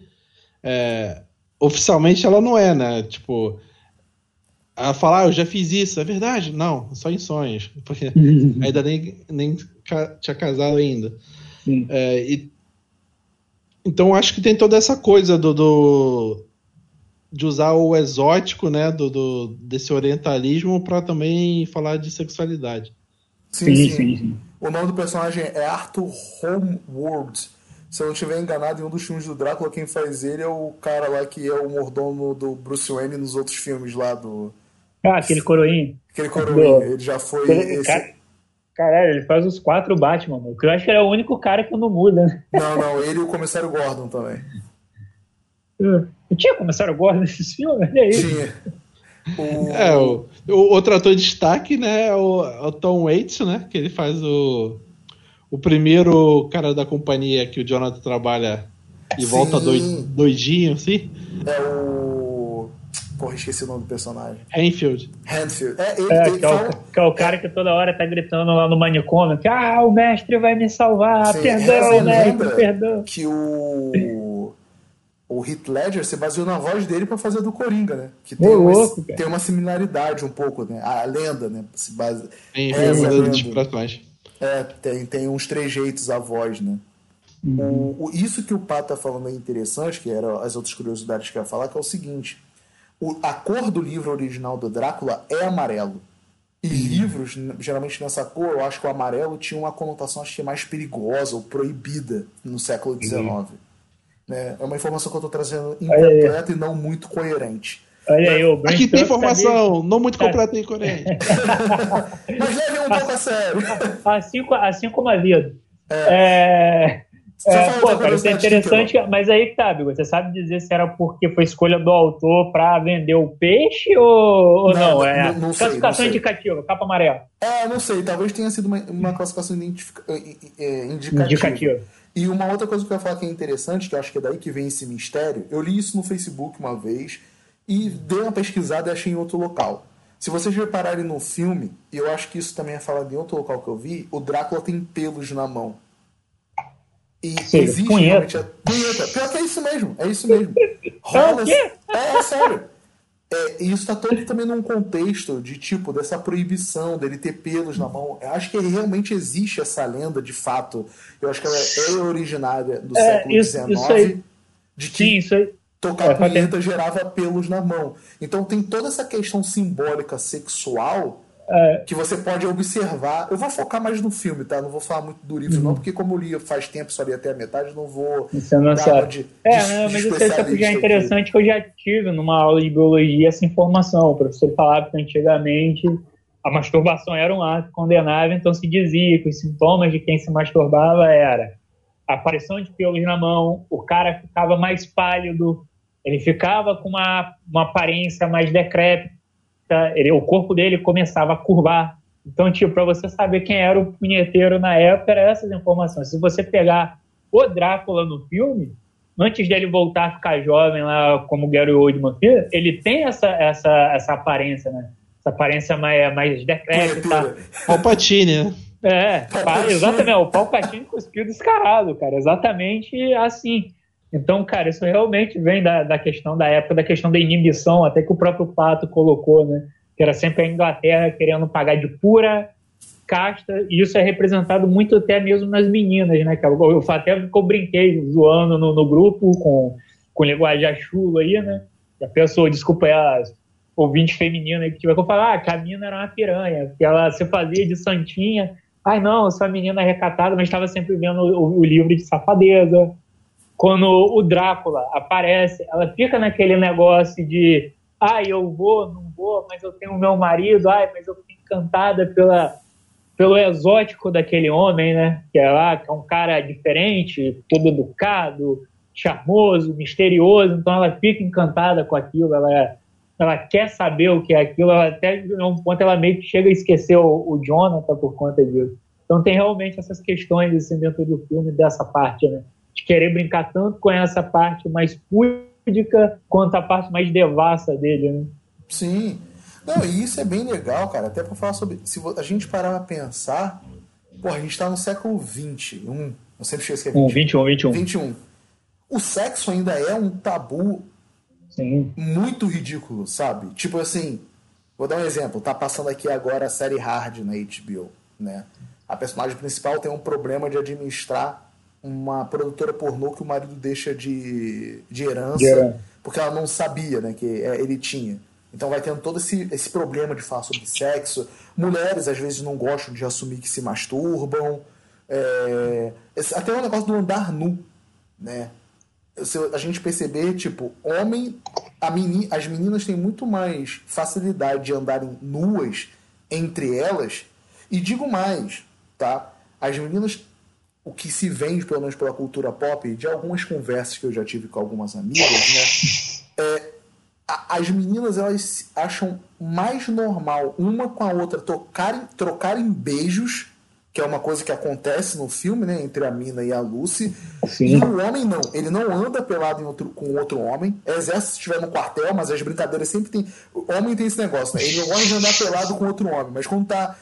é, oficialmente ela não é, né? Tipo, ela fala, ah, eu já fiz isso, é verdade? Não, só em sonhos. Porque ainda nem, nem ca- tinha casado ainda.
Sim.
É, e- então acho que tem toda essa coisa do, do- de usar o exótico, né, do, do- desse orientalismo para também falar de sexualidade.
Sim, sim, sim.
O nome do personagem é Arthur Homeworld. Se eu não estiver enganado, em um dos filmes do Drácula, quem faz ele é o cara lá que é o mordomo do Bruce Wayne nos outros filmes lá do.
Ah, aquele coroinha.
Aquele coroinha. Ele já foi.
Ele-
esse-
cara- Caralho, ele faz os quatro Batman, mano. Eu acho que ele é o único cara que não muda, né?
Não, não, ele e o comissário Gordon também.
Eu tinha começado agora nesses filmes, olha aí.
Tinha. O...
É, o, o outro ator de destaque, né, é o, é o Tom Waits, né, que ele faz o, o primeiro cara da companhia que o Jonathan trabalha e
Sim.
volta doid, doidinho, assim,
É o. Porra, esqueci o nome do personagem.
Enfield.
Handfield. É, ele,
É,
ele
que, é o, que é o cara que toda hora tá gritando lá no manicômio que ah, o mestre vai me salvar,
Sim,
perdão,
a
mestre, perdão.
que o o Heath Ledger se baseou na voz dele pra fazer do Coringa, né? Que tem, uma,
louco,
tem uma similaridade um pouco, né? A lenda, né? Se base...
Tem mudança
lenda.
de.
É, tem, tem uns trejeitos a voz, né? O, o- isso que o Pato tá falando é interessante, que eram as outras curiosidades que eu ia falar, que é o seguinte: o- a cor do livro original do Drácula é amarelo. E livros, n- geralmente nessa cor, eu acho que o amarelo tinha uma conotação acho que mais perigosa ou proibida no século XIX. Né? É uma informação que eu estou trazendo incompleta e não muito coerente.
Olha aí, o Bram
Aqui tem
Stoker
informação, não muito completa e coerente.
Mas leve um pouco a sério.
tá- assim, assim como a vida. É. É,
fala
pô, cara, isso é interessante, mas aí que tá, amigo. Você sabe dizer se era porque foi escolha do autor pra vender o peixe ou, ou
Não,
não? É
não- não sei,
classificação indicativa, capa amarela.
É, não sei, talvez tenha sido uma, uma classificação identifica- eh, eh, indicativa.
Indicativa.
E uma outra coisa que eu ia falar que é interessante, que eu acho que é daí que vem esse mistério, eu li isso no Facebook uma vez e dei uma pesquisada e achei em outro local. Se vocês repararem no filme, e eu acho que isso também é falado em outro local que eu vi, o Drácula tem pelos na mão. E
Sim,
existe
punheta.
realmente a punheta. Pior que é isso mesmo, é isso mesmo. Rola,
É quê?
é, é sério. É, e isso está todo também num contexto de tipo dessa proibição dele ter pelos na mão. Eu acho que realmente existe essa lenda de fato. Eu acho que ela é originária do
É,
século XIX de que
Sim, isso aí.
Tocar
É,
punheta gerava pelos na mão. Então tem toda essa questão simbólica sexual
É.
que você pode observar. Eu vou focar mais no filme, tá? Não vou falar muito do livro,
Uhum.
não, porque como eu li faz tempo, só li até a metade, não vou.
Você não
dar
sabe.
de-
É,
de-
não, mas isso aí só que já é
aqui.
interessante que eu já tive numa aula de biologia essa informação. O professor falava que antigamente a masturbação era um ato condenável, então se dizia que os sintomas de quem se masturbava era a aparição de pelos na mão, o cara ficava mais pálido, ele ficava com uma, uma aparência mais decrépita, ele, o corpo dele começava a curvar. Então, tipo, para você saber quem era o punheteiro na época, era essas informações. Se você pegar o Drácula no filme, antes dele voltar a ficar jovem lá como Gary Oldman, fez, ele tem essa, essa, essa aparência, né? Essa aparência mais, mais decrépita.
Palpatine, né?
É,
Palpatine.
exatamente. O Palpatine cuspiu descarado, cara. Exatamente assim. Então, cara, isso realmente vem da, da questão da época, da questão da inibição, até que o próprio Pato colocou, né? Que era sempre a Inglaterra querendo pagar de pura casta, e isso é representado muito até mesmo nas meninas, né? Eu, até eu brinquei zoando no, no grupo com, com linguagem chulo aí, né? E a pessoa, desculpa aí, as ouvinte feminina aí que tiver que eu falar, ah, que a mina era uma piranha, que ela se fazia de santinha. Ai, não, eu sou a menina recatada, mas estava sempre vendo o, o livro de safadeza. Quando o Drácula aparece, ela fica naquele negócio de ai, eu vou, não vou, mas eu tenho meu marido, ai, mas eu fico encantada pela, pelo exótico daquele homem, né? Que é lá, que é um cara diferente, todo educado, charmoso, misterioso, então ela fica encantada com aquilo, ela, ela quer saber o que é aquilo, ela até um ponto ela meio que chega a esquecer o, o Jonathan por conta disso. Então tem realmente essas questões assim, dentro do filme, dessa parte, né? Querer brincar tanto com essa parte mais púdica quanto a parte mais devassa dele, né?
Sim. Não, e isso é bem legal, cara. Até para falar sobre. Se a gente parar pra pensar, pô, a gente tá no século XX. Um, eu sempre esqueço que é
20. Um, 21, 21.
21. O sexo ainda é um tabu
Sim.
muito ridículo, sabe? Tipo assim, vou dar um exemplo. Tá passando aqui agora a série Hard na HBO, né? A personagem principal tem um problema de administrar uma produtora pornô que o marido deixa de, de herança,
Yeah.
porque ela não sabia, né, que é, ele tinha. Então vai tendo todo esse, esse problema de falar sobre sexo. Mulheres às vezes não gostam de assumir que se masturbam. É, até o negócio do andar nu, né? Se a gente perceber, tipo, homem, meni, as meninas têm muito mais facilidade de andarem nuas entre elas. E digo mais, tá? As meninas, o que se vende, pelo menos pela cultura pop, de algumas conversas que eu já tive com algumas amigas, né? É, a- as meninas elas acham mais normal uma com a outra tocarem, trocarem beijos, que é uma coisa que acontece no filme, né, entre a mina e a Lucy.
Sim.
E o homem não, ele não anda pelado outro, com outro homem. É exército se estiver no quartel, mas as brincadeiras sempre tem. O homem tem esse negócio, né? Ele não gosta de andar pelado com outro homem, mas quando tá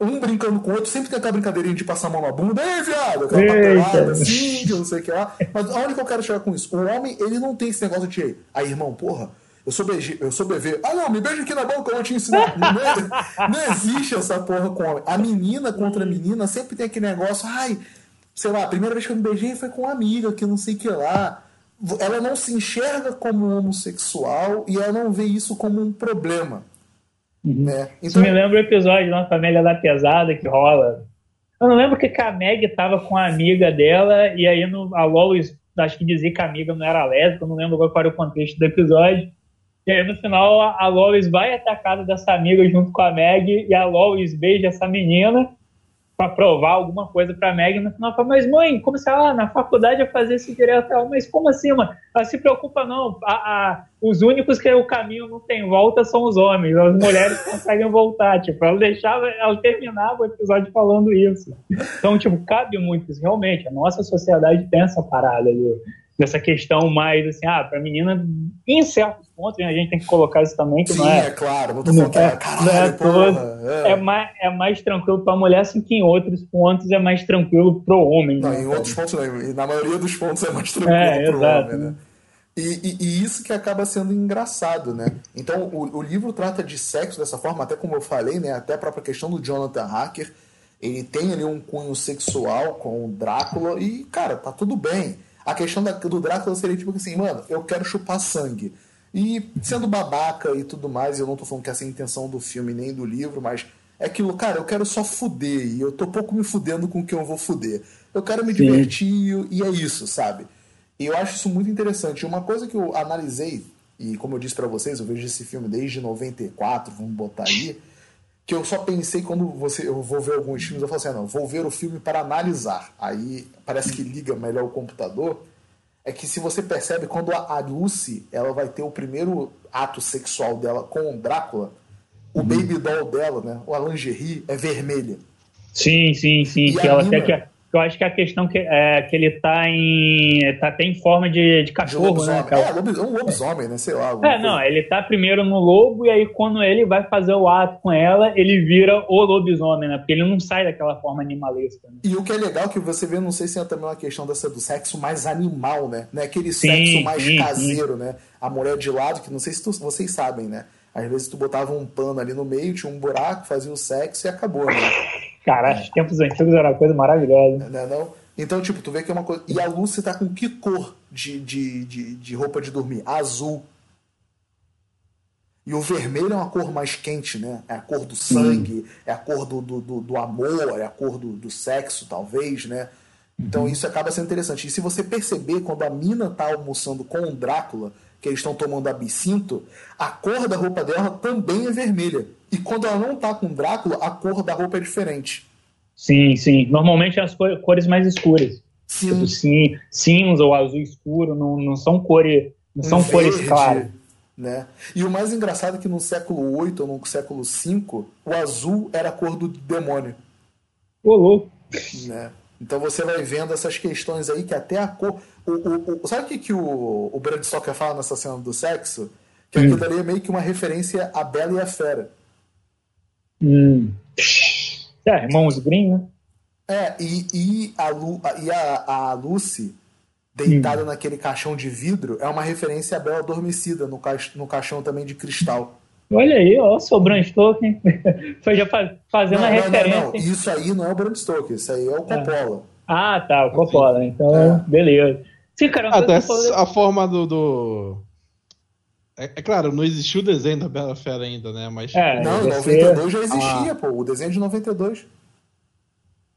um brincando com o outro, sempre tem aquela brincadeirinha de passar a mão na bunda, ei, viado, aquela
Eita.
papelada assim, que não sei o que lá. Mas aonde que eu quero chegar com isso? O homem, ele não tem esse negócio de, aí, irmão, porra, eu sou, BG, eu sou BV. Ah, não, me beija aqui na boca, eu vou te ensinar. Não, é- não existe essa porra com homem. A menina contra a menina sempre tem aquele negócio, ai, sei lá, a primeira vez que eu me beijei foi com uma amiga, que não sei o que lá. Ela não se enxerga como homossexual e ela não vê isso como um problema. Né?
Isso me lembra o episódio lá na Família da Pesada que rola. Eu não lembro que a Meg tava com a amiga dela e aí no, a Lois, acho que dizia que a amiga não era lésbica, eu não lembro agora qual era o contexto do episódio. E aí no final a, a Lois vai até a casa dessa amiga junto com a Meg e a Lois beija essa menina pra provar alguma coisa pra Meg. E no final fala, mas mãe, como se ela na faculdade ia fazer isso direto? Ela, mas como assim, mano? Ela se preocupa não. A, a- os únicos que o caminho não tem volta são os homens. As mulheres conseguem voltar. Tipo, ela deixava, ela terminava o episódio falando isso. Então, tipo, cabe muito isso. Realmente, a nossa sociedade tem essa parada do- dessa questão mais assim, ah, pra menina, em certos pontos, né, a gente tem que colocar isso também, que
Sim,
não
é,
é
claro. Não falando que é,
não é
caralho, porra.
é mais, é mais tranquilo pra mulher, assim que em outros pontos é mais tranquilo pro homem.
Não,
né?
em outros pontos não. E na maioria dos pontos é mais tranquilo
É,
pro
exato,
homem, né? E, e- e isso que acaba sendo engraçado, né? Então, o, o livro trata de sexo dessa forma, até como eu falei, né? Até a própria questão do Jonathan Hacker. Ele tem ali um cunho sexual com o Drácula e, cara, tá tudo bem. A questão da- do Drácula seria tipo assim, mano, eu quero chupar sangue. E sendo babaca e tudo mais, eu não tô falando que essa é a intenção do filme nem do livro, mas é aquilo, cara, eu quero só fuder e eu tô pouco me fudendo com o que eu vou fuder. Eu quero me
Sim.
divertir e- é isso, sabe? E eu acho isso muito interessante. Uma coisa que eu analisei, e como eu disse pra vocês, eu vejo esse filme desde 94, vamos botar aí, que eu só pensei quando você, eu vou ver alguns filmes, eu falo assim, ah, não, vou ver o filme para analisar. Aí parece que liga melhor o computador. É que se você percebe, quando a, Lucy ela vai ter o primeiro ato sexual dela com o Drácula, o baby doll dela, né, a lingerie, é vermelha.
Sim, sim, sim.
E
Que ela até que, eu acho que a questão que, é que ele tá em. tá até em forma de, de
De
cachorro, né?
lobisomem.
cara?
É, um lobisomem, né? Sei lá.
É, não,
coisa.
ele tá primeiro no lobo e aí quando ele vai fazer o ato com ela, ele vira o lobisomem, né? Porque ele não sai daquela forma animalesca. Né?
E o que é legal é que você vê, não sei se é também uma questão dessa, do sexo mais animal, né? Não é aquele
Sim,
sexo mais
sim,
caseiro, né? A mulher de lado, que não sei se tu- vocês sabem, né? Às vezes tu botava um pano ali no meio, tinha um buraco, fazia o sexo e acabou, né?
Cara, os tempos antigos era uma coisa maravilhosa.
Né, não? Então, tipo, tu vê que é uma coisa. E a Lucy tá com que cor de, de, de, de roupa de dormir? Azul. E o vermelho é uma cor mais quente, né? É a cor do sangue, é a cor do, do, do, do amor, é a cor do, do sexo, talvez, né? Então isso acaba sendo interessante. E se você perceber, quando a mina tá almoçando com o Drácula, que eles estão tomando absinto, a cor da roupa dela também é vermelha. E quando ela não tá com Drácula, a cor da roupa é diferente.
Sim, sim. Normalmente as cor- cores mais escuras.
Sim.
Tipo cin- cinza ou azul escuro, não, não são cores. Não são
um
cores
verde,
claras.
Né? E o mais engraçado é que no século VIII ou no século V, o azul era a cor do demônio.
Ô, louco.
Né? Então você vai vendo essas questões aí que até a cor. O, o, o sabe o que, que o, o Brad Stoker fala nessa cena do sexo? Que hum. aquilo ali é meio que uma referência à Bela e a Fera.
Hum. É, irmãos Green, né?
É, e, e, a, Lu, e a, a Lucy deitada hum. naquele caixão de vidro é uma referência à Bela Adormecida no, ca, no caixão também de cristal.
Olha aí, ó, sou o Bram Stoker. Foi já fazendo
não,
a
não,
referência.
Não, não, Isso aí não é o Bram Stoker, isso aí é o Coppola.
Ah, ah tá, o Coppola. Então, é. beleza. Sim, cara,
Até a forma do, do... É, é, claro, não existiu o desenho da Bela Fera ainda, né? Mas...
É, não, em 92 já existia, ah. pô. O desenho de 92.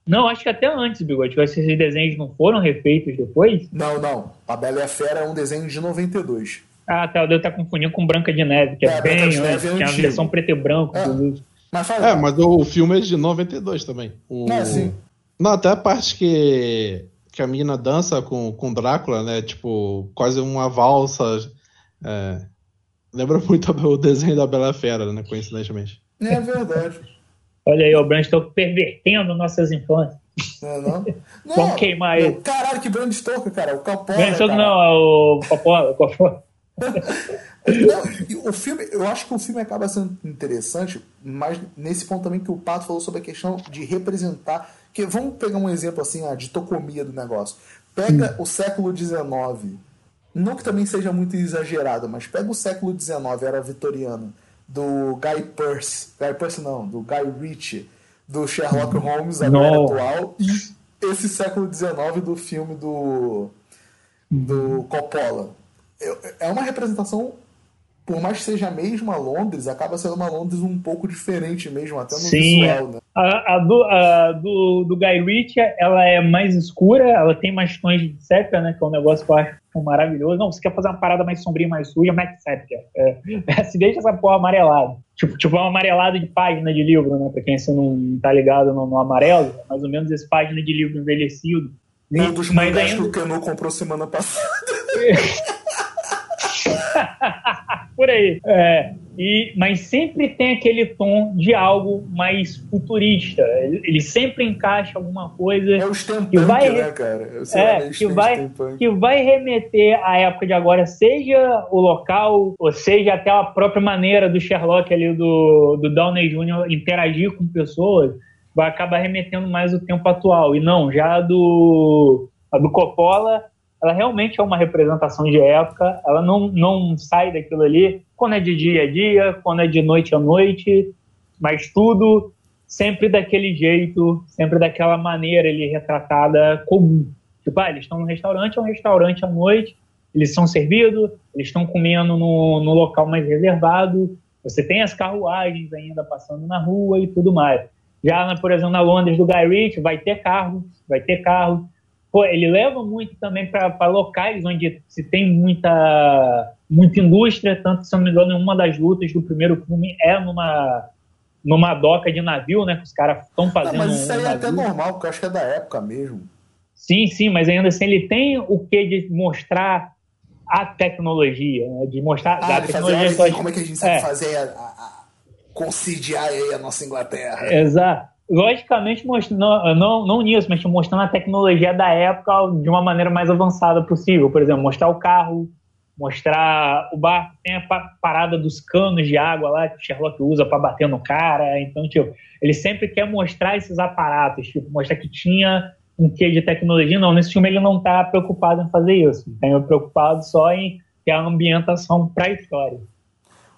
Não, acho que até antes, Bigode. Esses desenhos não foram refeitos depois?
Não, não. A Bela e a Fera é um desenho de 92.
Ah, tá. Eu devo estar confundindo com Branca de Neve, que é, é bem. Neve é, é a versão preto e branco. É.
Mas, é, mas o filme é de 92 também. O...
Não, sim.
Não, até a parte que, que a menina dança com, com Drácula, né? Tipo, quase uma valsa. É... Lembra muito o desenho da Bela Fera, né? Coincidentemente.
É verdade.
Olha aí, o Bram Stoker pervertendo nossas infâncias.
Não, não. não
Vamos queimar ele.
Caralho, que Bram Stoker, cara. O Coppola.
Bram Stoker não, é o Coppola. Coppola.
não, o filme, eu acho que o filme acaba sendo interessante, mas nesse ponto também que o Pato falou sobre a questão de representar. Que, vamos pegar um exemplo assim, a ditocomia do negócio. Pega hum. o século XIX, não que também seja muito exagerado, mas pega o século XIX, era vitoriano do Guy Pearce, Guy Pearce não, do Guy Ritchie, do Sherlock Holmes agora atual, e esse século XIX do filme do, do Coppola. É uma representação, por mais que seja a mesma Londres, acaba sendo uma Londres um pouco diferente mesmo, até no
Sim,
visual, né?
A, a, do, a do, do Guy Ritchie, ela é mais escura, ela tem mais tons de sépia, né? Que é um negócio que eu acho maravilhoso. Não, você quer fazer uma parada mais sombria, mais suja, mete sépia. É, é, se deixa essa porra amarelada. Tipo, tipo um amarelado de página de livro, né? Pra quem você não tá ligado no, no amarelo, mais ou menos esse página de livro envelhecido.
Um dos mais ainda... que o Canu comprou semana passada.
Por aí. É, e, mas sempre tem aquele tom de algo mais futurista. Ele, ele sempre encaixa alguma coisa
é o que vai, né, cara?
É, que vai, que vai remeter à época de agora, seja o local, ou seja até a própria maneira do Sherlock ali, do, do Downey Jr. interagir com pessoas, vai acabar remetendo mais o tempo atual. E não, já do, a do Coppola ela realmente é uma representação de época, ela não, não sai daquilo ali quando é de dia a dia, quando é de noite a noite, mas tudo sempre daquele jeito, sempre daquela maneira ali retratada comum. Tipo, ah, eles estão no restaurante, é um restaurante à noite, eles são servidos, eles estão comendo no, no local mais reservado, você tem as carruagens ainda passando na rua e tudo mais. Já, por exemplo, na Londres do Guy Ritchie, vai ter carro, vai ter carro, Pô, ele leva muito também para locais onde se tem muita, muita indústria, tanto, se não me engano, uma das lutas do primeiro filme é numa, numa doca de navio, né? Que os caras estão fazendo. Não,
mas isso aí
um
é até normal, porque eu acho que é da época mesmo.
Sim, sim, mas ainda assim ele tem o que de mostrar a tecnologia, né? de mostrar
ah,
a
tecnologia. Fazer, como é que a gente sabe é. fazer a, a, a conciliar aí a nossa Inglaterra?
Exato logicamente mostrando, não, não nisso, mas mostrando a tecnologia da época de uma maneira mais avançada possível. Por exemplo, mostrar o carro, mostrar o barco, tem a parada dos canos de água lá que o Sherlock usa para bater no cara. Então, tipo, ele sempre quer mostrar esses aparatos, tipo, mostrar que tinha um quê de tecnologia. Não, nesse filme ele não está preocupado em fazer isso. Ele está preocupado só em ter a ambientação para a história.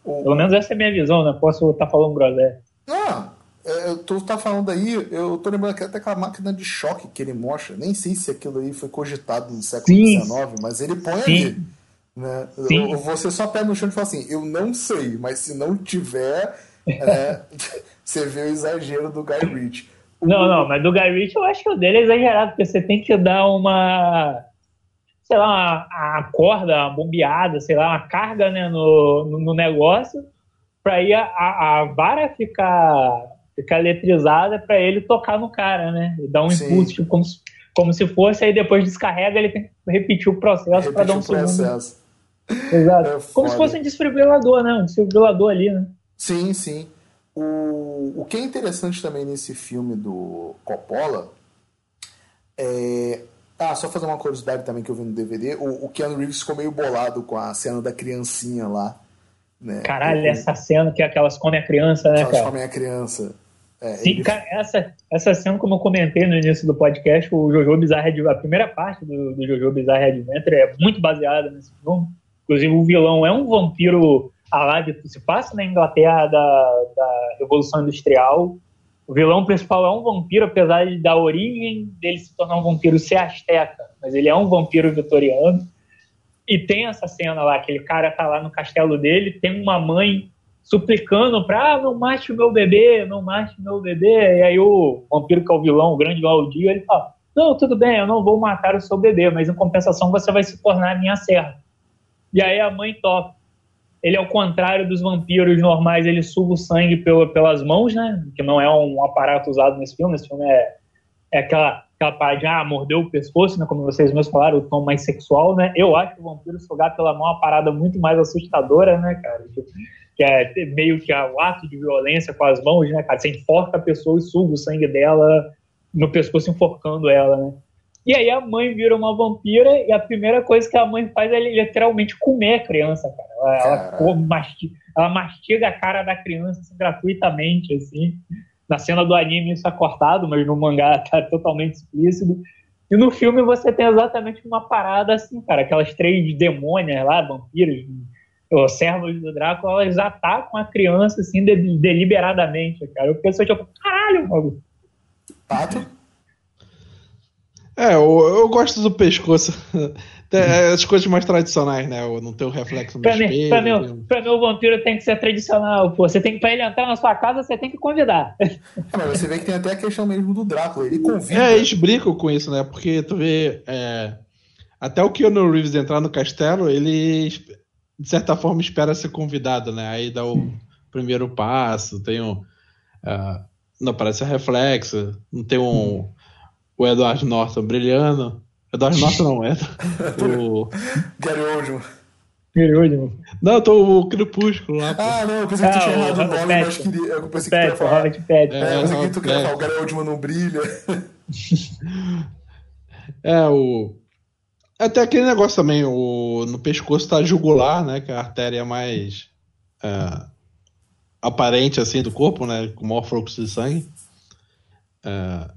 Pelo menos essa é a minha visão, né? Posso estar tá falando groselha.
Ah, é, tu tá falando aí, eu tô lembrando que até aquela máquina de choque que ele mostra, nem sei se aquilo aí foi cogitado no século XIX, mas ele põe Sim. ali. Né? Sim. Você só pega no chão e fala assim, eu não sei, mas se não tiver, é, você vê o exagero do Guy Ritchie.
Não, não, mas do Guy Ritchie eu acho que o dele é exagerado, porque você tem que dar uma, sei lá, uma, uma corda, uma bombeada, sei lá, uma carga né, no, no, no negócio, para aí a, a vara ficar ficar eletrizada para ele tocar no cara, né? E dar um Sim. impulso, tipo, como, se, como se fosse, aí depois descarrega, ele tem que repetir o processo para dar um
processo.
segundo. Exato. É como se fosse um desfibrilador, né? Um desfibrilador ali, né?
Sim, sim. O, o que é interessante também nesse filme do Coppola é, É... Ah, só fazer uma curiosidade também que eu vi no DVD. O, o Keanu Reeves ficou meio bolado com a cena da criancinha lá. Né?
Caralho, essa cena que aquelas comem a criança, né,
elas
cara?
comem a criança. É,
Sim,
ele...
cara, essa, essa cena, como eu comentei no início do podcast, o Jojo Bizarre Adventure, a primeira parte do, do Jojo Bizarre Adventure é muito baseada nesse filme. Inclusive, o vilão é um vampiro alado que se passa na Inglaterra da, da Revolução Industrial. O vilão principal é um vampiro, apesar de, da origem dele se tornar um vampiro ser asteca, mas ele é um vampiro vitoriano. E tem essa cena lá, aquele cara tá lá no castelo dele, tem uma mãe suplicando pra, ah, não mate o meu bebê, não mate o meu bebê. E aí o vampiro que é o vilão, o grande Valdir, ele fala, não, tudo bem, eu não vou matar o seu bebê, mas em compensação você vai se tornar minha serva. E aí a mãe toca. Ele, ao contrário dos vampiros normais, ele suga o sangue pelo, pelas mãos, né? Que não é um aparato usado nesse filme. Esse filme é, é aquela, aquela parada de, ah, mordeu o pescoço, né? Como vocês mesmos falaram, o tom mais sexual, né? Eu acho que o vampiro sugar pela mão é uma parada muito mais assustadora, né, cara? Que é meio que o ato de violência com as mãos, né, cara? Você enforca a pessoa e suga o sangue dela no pescoço, enforcando ela, né? E aí a mãe vira uma vampira e a primeira coisa que a mãe faz é literalmente comer a criança, cara. Ela, ela, mastiga, ela mastiga, a cara da criança assim, gratuitamente, assim. Na cena do anime isso é cortado, mas no mangá tá totalmente explícito. E no filme você tem exatamente uma parada assim, cara. Aquelas três demônias lá, vampiros, os servos do Drácula, elas atacam a criança assim de, deliberadamente, cara. Eu penso tipo, caralho, mano.
Pato?
É, eu, eu gosto do pescoço. As coisas mais tradicionais, né? Não ter o reflexo no
pra
espelho.
Mim, pra, mim, pra mim, o vampiro tem que ser tradicional, pô. Você tem que, pra ele entrar na sua casa, você tem que convidar.
É, mas você vê que tem até a questão mesmo do Drácula. Ele convida.
É, eles brincam com isso, né? Porque tu vê. É, até o Keanu Reeves entrar no castelo, ele, de certa forma, espera ser convidado, né? Aí dá o primeiro passo, tem um. Uh, não aparece reflexo, não tem um o Edward Norton brilhando. Edward Norton não, é o...
Gary Oldman.
Gary Oldman.
Não, tô o Crepúsculo lá.
Pô. Ah, não, eu pensei que tu tinha errado o nome, mas queria, eu pensei que tu ia falar.
Robert Pattinson.
É, eu pensei que tu queria falar, o Gary Oldman não brilha.
é, o... Até aquele negócio também, o... no pescoço tá jugular, né, que é a artéria mais é... aparente, assim, do corpo, né, com o maior fluxo de sangue. É...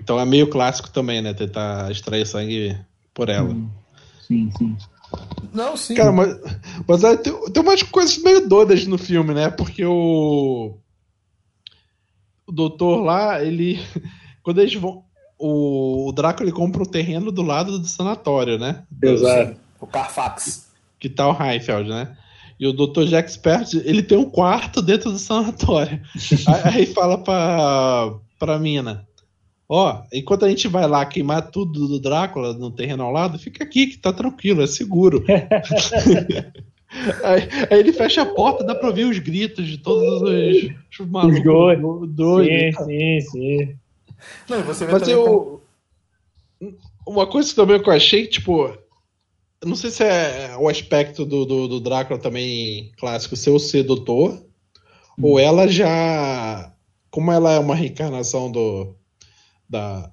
Então é meio clássico também, né? Tentar extrair sangue por ela.
Sim, sim.
Não, sim.
Cara, mas, mas é, tem, tem umas coisas meio doidas no filme, né? Porque o. O doutor lá, ele. Quando eles vão. O, o Draco ele compra um terreno do lado do sanatório, né?
Exato. O Carfax.
Que tá o Heifeld, né? E o Dr. Jack Spert, ele tem um quarto dentro do sanatório. aí, aí fala pra, pra mina Ó, enquanto a gente vai lá queimar tudo do Drácula no terreno ao lado, fica aqui que tá tranquilo, é seguro. aí, aí, ele fecha a porta, dá pra ouvir os gritos de todos os,
os malucos. Os doidos. Sim, sim, sim.
Não, você vê
Mas eu. Como... Uma coisa também que eu achei, tipo. Não sei se é o aspecto do, do, do Drácula também clássico, ser o sedutor, hum. ou ela já. Como ela é uma reencarnação do, da,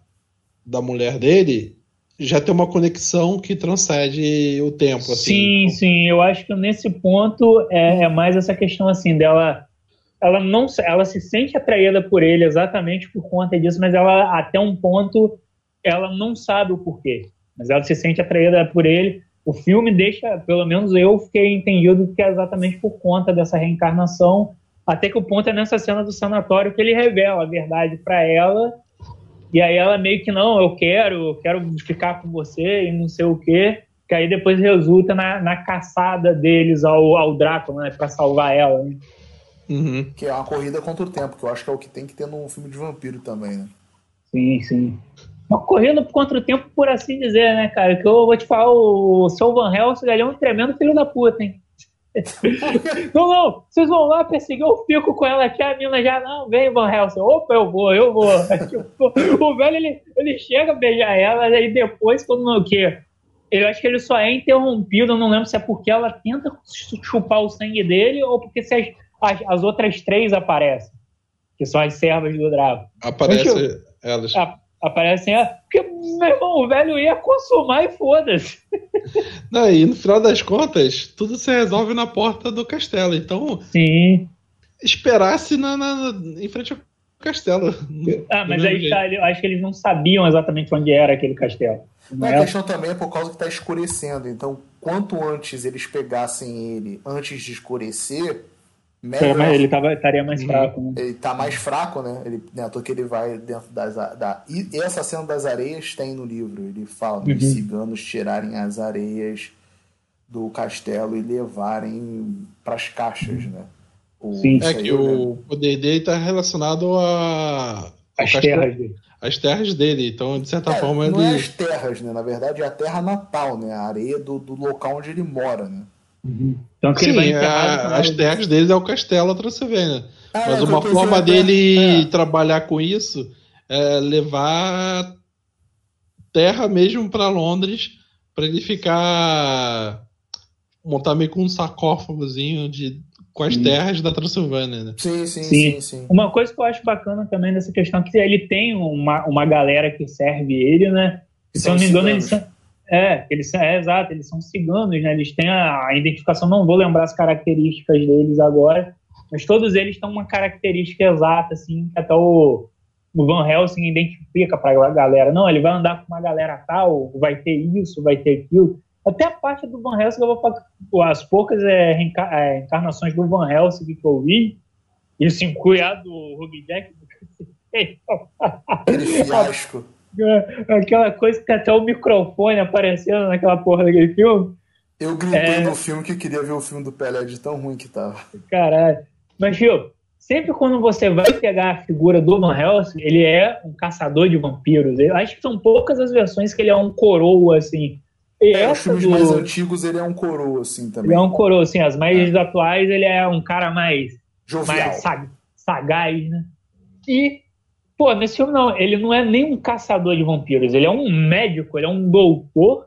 da mulher dele já tem uma conexão que transcende o tempo.
Assim. Sim, sim. Eu acho que nesse ponto é, é, mais essa questão assim dela. Ela não, ela se sente atraída por ele exatamente por conta disso, mas ela até um ponto ela não sabe o porquê. Mas ela se sente atraída por ele. O filme deixa, pelo menos eu fiquei entendido que é exatamente por conta dessa reencarnação. Até que o ponto é nessa cena do sanatório que ele revela a verdade para ela e aí ela meio que, não, eu quero, eu quero ficar com você e não sei o quê. Que aí depois resulta na, na caçada deles ao, ao Drácula, né? Pra salvar ela, né?
Uhum. Que é uma corrida contra o tempo, que eu acho que é o que tem que ter num filme de vampiro também, né?
Sim, sim. Uma corrida contra o tempo, por assim dizer, né, cara? Que eu vou te falar, o seu Van Helsing ele é um tremendo filho da puta, hein? não, não, vocês vão lá perseguir, eu fico com ela aqui, a mina já, não, vem Van Helsing, opa, eu vou, eu vou. o velho, ele, ele chega a beijar ela, aí depois, quando não, o quê? Eu acho que ele só é interrompido, eu não lembro se é porque ela tenta chupar o sangue dele ou porque se as, as, as outras três aparecem, que são as servas do Drago.
Aparece elas.
Aparecem, é, porque, meu irmão, o velho ia consumar e foda-se.
E no final das contas, tudo se resolve na porta do castelo. Então,
Sim.
esperasse na, na, em frente ao castelo.
Ah, mas aí tá, eu acho que eles não sabiam exatamente onde era aquele castelo.
Não, a questão também é por causa que está escurecendo. Então, quanto antes eles pegassem ele antes de escurecer,
melhor. Ele tava, estaria mais uhum. fraco. Né?
Ele tá mais fraco, né? Ele, né, que ele vai dentro das. Da, e essa cena das areias tem no livro. Ele fala uhum. dos ciganos tirarem as areias do castelo e levarem para as caixas, né?
O, Sim. É que o poder dele está relacionado a.
As terras dele.
As terras dele, então, de certa é, forma.
Não ele... é as terras, né? Na verdade, é a terra natal, né? A areia do, do local onde ele mora, né?
Uhum. Então, Sim, a, as terras dele é o castelo Transylvania. Ah, Mas uma forma dele é. trabalhar com isso é levar terra mesmo para Londres para ele ficar montar meio com um sarcófagozinho de com as terras da Transilvânia, né?
Sim, sim, sim, sim, sim.
Uma coisa que eu acho bacana também dessa questão é que ele tem uma, uma galera que serve ele, né? Se eu não me engano, eles são, é, eles é exato, eles são ciganos, né? Eles têm a, a, identificação, não vou lembrar as características deles agora, mas todos eles têm uma característica exata, assim, que até o, o Van Helsing identifica para a galera. Não, ele vai andar com uma galera tal, vai ter isso, vai ter aquilo. Até a parte do Van Helsing, eu vou falar, as poucas é, reenca, é, encarnações do Van Helsing que eu vi, isso inclui a do Ruby Jack.
Aquele fiasco.
Aquela coisa que até o microfone aparecendo naquela porra daquele filme.
Eu gritei é... no filme que queria ver o filme do Pelé de tão ruim que tava.
Caralho. Mas, Gil, sempre quando você vai pegar a figura do Van Helsing, ele é um caçador de vampiros. Eu acho que são poucas as versões que ele é um coroa, assim.
E é, os filmes do... mais antigos ele é um coroa, assim, também.
Ele é um coroa, assim. As mais é. atuais ele é um cara mais... Jovial. Mais sag... sagaz, né? E Pô, nesse filme não, ele não é nem um caçador de vampiros, ele é um médico, ele é um doutor.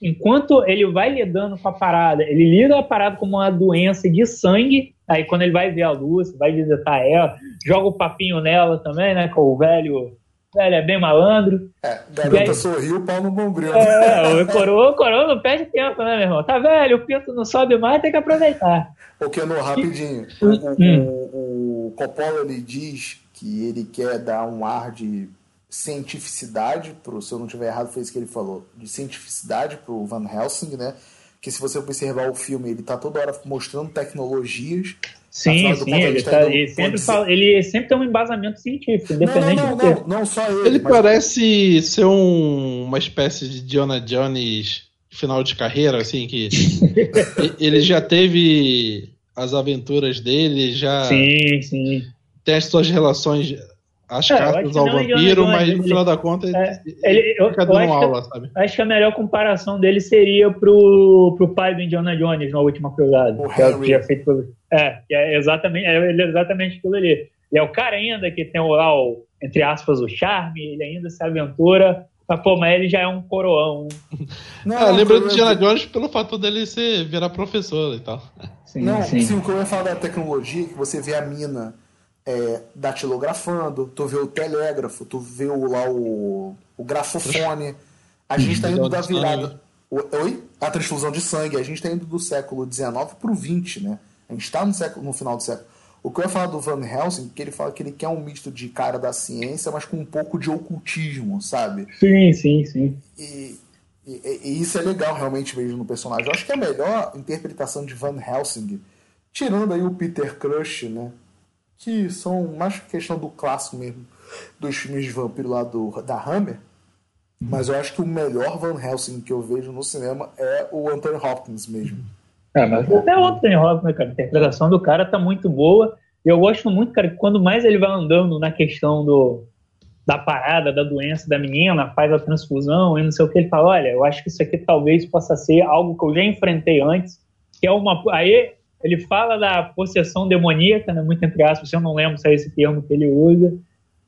Enquanto ele vai lidando com a parada, ele lida a parada como uma doença de sangue. Aí quando ele vai ver a Lúcia, vai visitar ela, joga o papinho nela também, né? Com o velho velho é bem malandro.
É, garota aí, sorriu, pau no bombril.
É, o coroa, o coroa não perde tempo, né, meu irmão? Tá velho, o pinto não sobe mais, tem que aproveitar.
Porque no rapidinho, o, o, hum. o, o Coppola ele diz que ele quer dar um ar de cientificidade pro, se eu não tiver errado foi isso que ele falou, de cientificidade pro Van Helsing, né? Que se você observar o filme, ele tá toda hora mostrando tecnologias.
Sim, sim, ele, tá, ele, sempre fala, ele sempre tem um embasamento científico, independente
não, não, não, não, não, só ele.
Ele mas... parece ser um, uma espécie de Diona Jones final de carreira, assim, que ele já teve as aventuras dele, já.
Sim, sim
tem as suas relações as é, cartas ao vampiro, mas no final da conta é,
ele, eu, fica dando aula, que, sabe? Acho que a melhor comparação dele seria pro, pro pai do Indiana Jones na última cruzada. Que é, que é, feito, é, que é exatamente, é, ele é exatamente aquilo ali. Ele é o cara ainda que tem lá o, entre aspas, o charme, ele ainda se aventura, mas pô, mas ele já é um coroão.
Não, ah, lembra do Indiana Jones pelo fato dele ser, virar professor e tal.
Sim, não, sim. sim, o que eu ia falar da tecnologia, que você vê a mina é, datilografando, tu vê o telégrafo, tu vê o, lá o, o grafofone. A gente está indo da virada. Oi? A transfusão de sangue. A gente está indo do século XIX para o XX, né? A gente está no, século, no final do século. O que eu ia falar do Van Helsing, que ele fala que ele quer um misto de cara da ciência, mas com um pouco de ocultismo, sabe?
Sim, sim, sim.
E, e, e isso é legal realmente mesmo no personagem. Eu acho que a melhor interpretação de Van Helsing, tirando aí o Peter Crush, né? Que são mais questão do clássico mesmo, dos filmes de vampiro lá do, da Hammer. Mas eu acho que o melhor Van Helsing que eu vejo no cinema é o Anthony Hopkins mesmo.
É, mas até o Anthony Hopkins, cara, a interpretação do cara tá muito boa. E eu gosto muito, cara, que quando mais ele vai andando na questão do, da parada, da doença da menina, faz a transfusão e não sei o que, ele fala, olha, eu acho que isso aqui talvez possa ser algo que eu já enfrentei antes, que é uma... Aí ele fala da possessão demoníaca, né, muito entre aspas, eu não lembro se é esse termo que ele usa,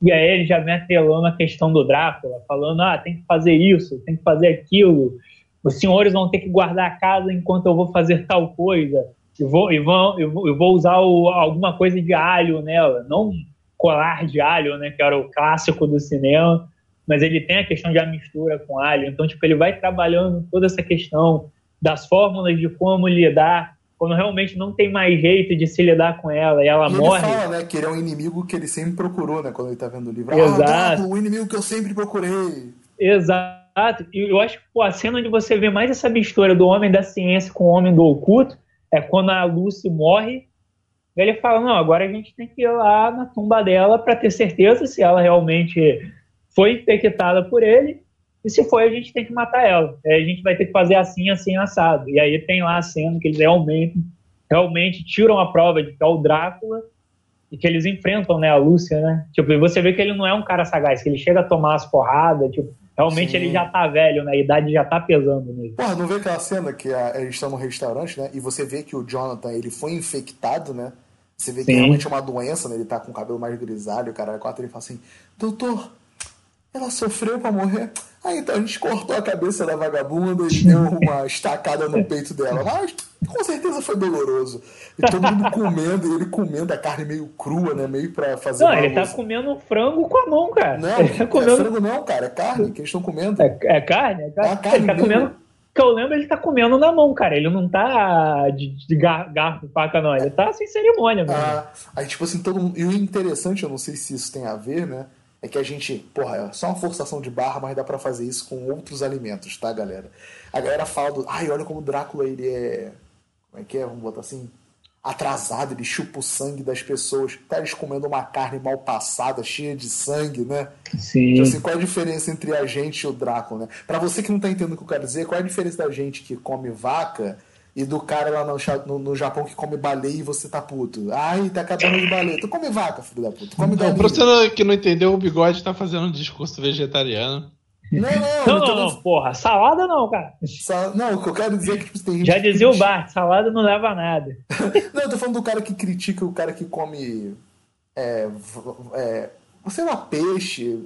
e aí ele já vem atrelando a questão do Drácula, falando, ah, tem que fazer isso, tem que fazer aquilo, os senhores vão ter que guardar a casa enquanto eu vou fazer tal coisa, e vou, e vão, eu, vou, vou usar o, alguma coisa de alho nela, não colar de alho, né, que era o clássico do cinema, mas ele tem a questão de a mistura com alho. Então, tipo, ele vai trabalhando toda essa questão das fórmulas de como lidar quando realmente não tem mais jeito de se lidar com ela e ela
e
morre.
Ele fala, né, que ele é um inimigo que ele sempre procurou, né, quando ele tá vendo o livro.
Exato.
Ah, o inimigo que eu sempre procurei.
Exato. E eu acho que pô, a cena onde você vê mais essa mistura do homem da ciência com o homem do oculto é quando a Lucy morre. Ele fala: Não, agora a gente tem que ir lá na tumba dela para ter certeza se ela realmente foi infectada por ele. E se foi, a gente tem que matar ela. Aí a gente vai ter que fazer assim, assim, assado. E aí tem lá a cena que eles realmente, realmente tiram a prova de que é o Drácula e que eles enfrentam né, a Lúcia, né? Tipo, e você vê que ele não é um cara sagaz, que ele chega a tomar as porradas, tipo, realmente Sim. ele já tá velho, né? A idade já tá pesando nele.
Porra, não vê aquela cena que a, eles estão no restaurante, né? E você vê que o Jonathan, ele foi infectado, né? Você vê que Sim. realmente é uma doença, né? Ele tá com o cabelo mais grisalho, o cara quatro ele fala assim, doutor, ela sofreu para morrer. Aí então a gente cortou a cabeça da vagabunda e deu uma estacada no peito dela. Mas com certeza foi doloroso. E todo mundo comendo, e ele comendo a carne meio crua, né? Meio pra fazer.
Não, ele tá comendo frango com a mão, cara.
Não, tá comendo... é frango não, cara. É carne que eles estão comendo.
É, é, carne? É carne. É carne ele tá mesmo. comendo. Que eu lembro, ele tá comendo na mão, cara. Ele não tá de, de garfo, faca, não. Ele tá sem cerimônia, mano. Ah,
aí, tipo assim, todo mundo. E o interessante, eu não sei se isso tem a ver, né? É que a gente, porra, é só uma forçação de barra, mas dá para fazer isso com outros alimentos, tá, galera? A galera fala do, ai, olha como o Drácula ele é, como é que é, vamos botar assim, atrasado, ele chupa o sangue das pessoas, tá eles comendo uma carne mal passada, cheia de sangue, né?
Sim.
Então, assim, qual é a diferença entre a gente e o Drácula, né? Para você que não tá entendendo o que eu quero dizer, qual é a diferença da gente que come vaca e do cara lá no, no, no, Japão que come baleia e você tá puto. Ai, tá acabando de baleia. Tu come vaca, filho da puta. Come
não, pra você que não entendeu, o bigode tá fazendo um discurso vegetariano.
Não, não, não, não, não, porra. Salada não, cara.
Sal... Não, o que eu quero dizer é que tipo, tem gente.
Já dizia o Bart, salada não leva a nada.
não, eu tô falando do cara que critica o cara que come. É, é, sei lá, peixe,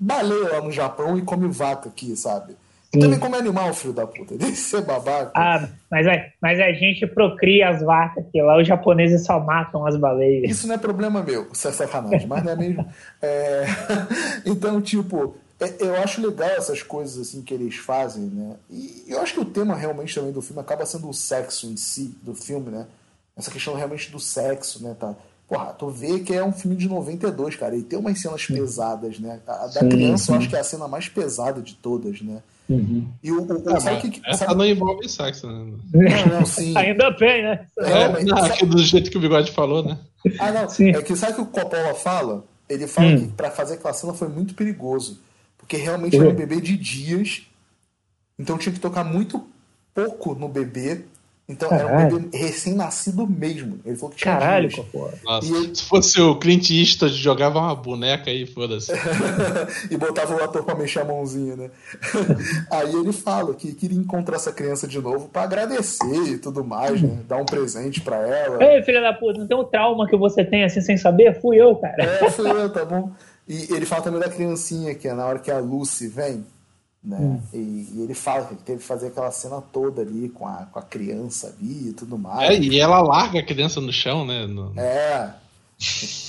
baleia lá no Japão e come vaca aqui, sabe? Sim. Também como animal, filho da puta. Deve ser babaca.
Ah, mas, é, mas a gente procria as vacas, que lá os japoneses só matam as baleias.
Isso não é problema meu, isso é sacanagem, mas não é mesmo. É... Então, tipo, é, eu acho legal essas coisas assim que eles fazem, né? E eu acho que o tema realmente também do filme acaba sendo o sexo em si, do filme, né? Essa questão realmente do sexo, né? Tá? Porra, tu vê que é um filme de 92, cara, e tem umas cenas pesadas, né? A da sim, criança sim. eu acho que é a cena mais pesada de todas, né?
Uhum.
E o, o, ah, sabe que,
essa
sabe...
não envolve sexo, né?
Não, não, sim.
Ainda bem, né?
É, não, sabe... do jeito que o Bigode falou, né?
Ah, não. Sim. É que sabe que o Coppola fala? Ele fala hum. que pra fazer aquela cena foi muito perigoso. Porque realmente uhum. era um bebê de dias. Então tinha que tocar muito pouco no bebê então Caralho. era um bebê recém-nascido mesmo. Ele falou que tinha
Caralho,
dias.
Nossa, ele... Se fosse o Clint Eastwood, jogava uma boneca aí, foda-se.
e botava o ator pra mexer a mãozinha, né? aí ele fala que queria encontrar essa criança de novo para agradecer e tudo mais, né? Dar um presente para ela.
Ei, filha da puta, não tem um trauma que você tem assim sem saber? Fui eu, cara.
É, fui eu, tá bom. E ele fala também da criancinha que é na hora que a Lucy vem né? Hum. E, e, ele fala que ele teve que fazer aquela cena toda ali com a, com a criança ali e tudo mais.
É, e ela larga a criança no chão, né? No...
É.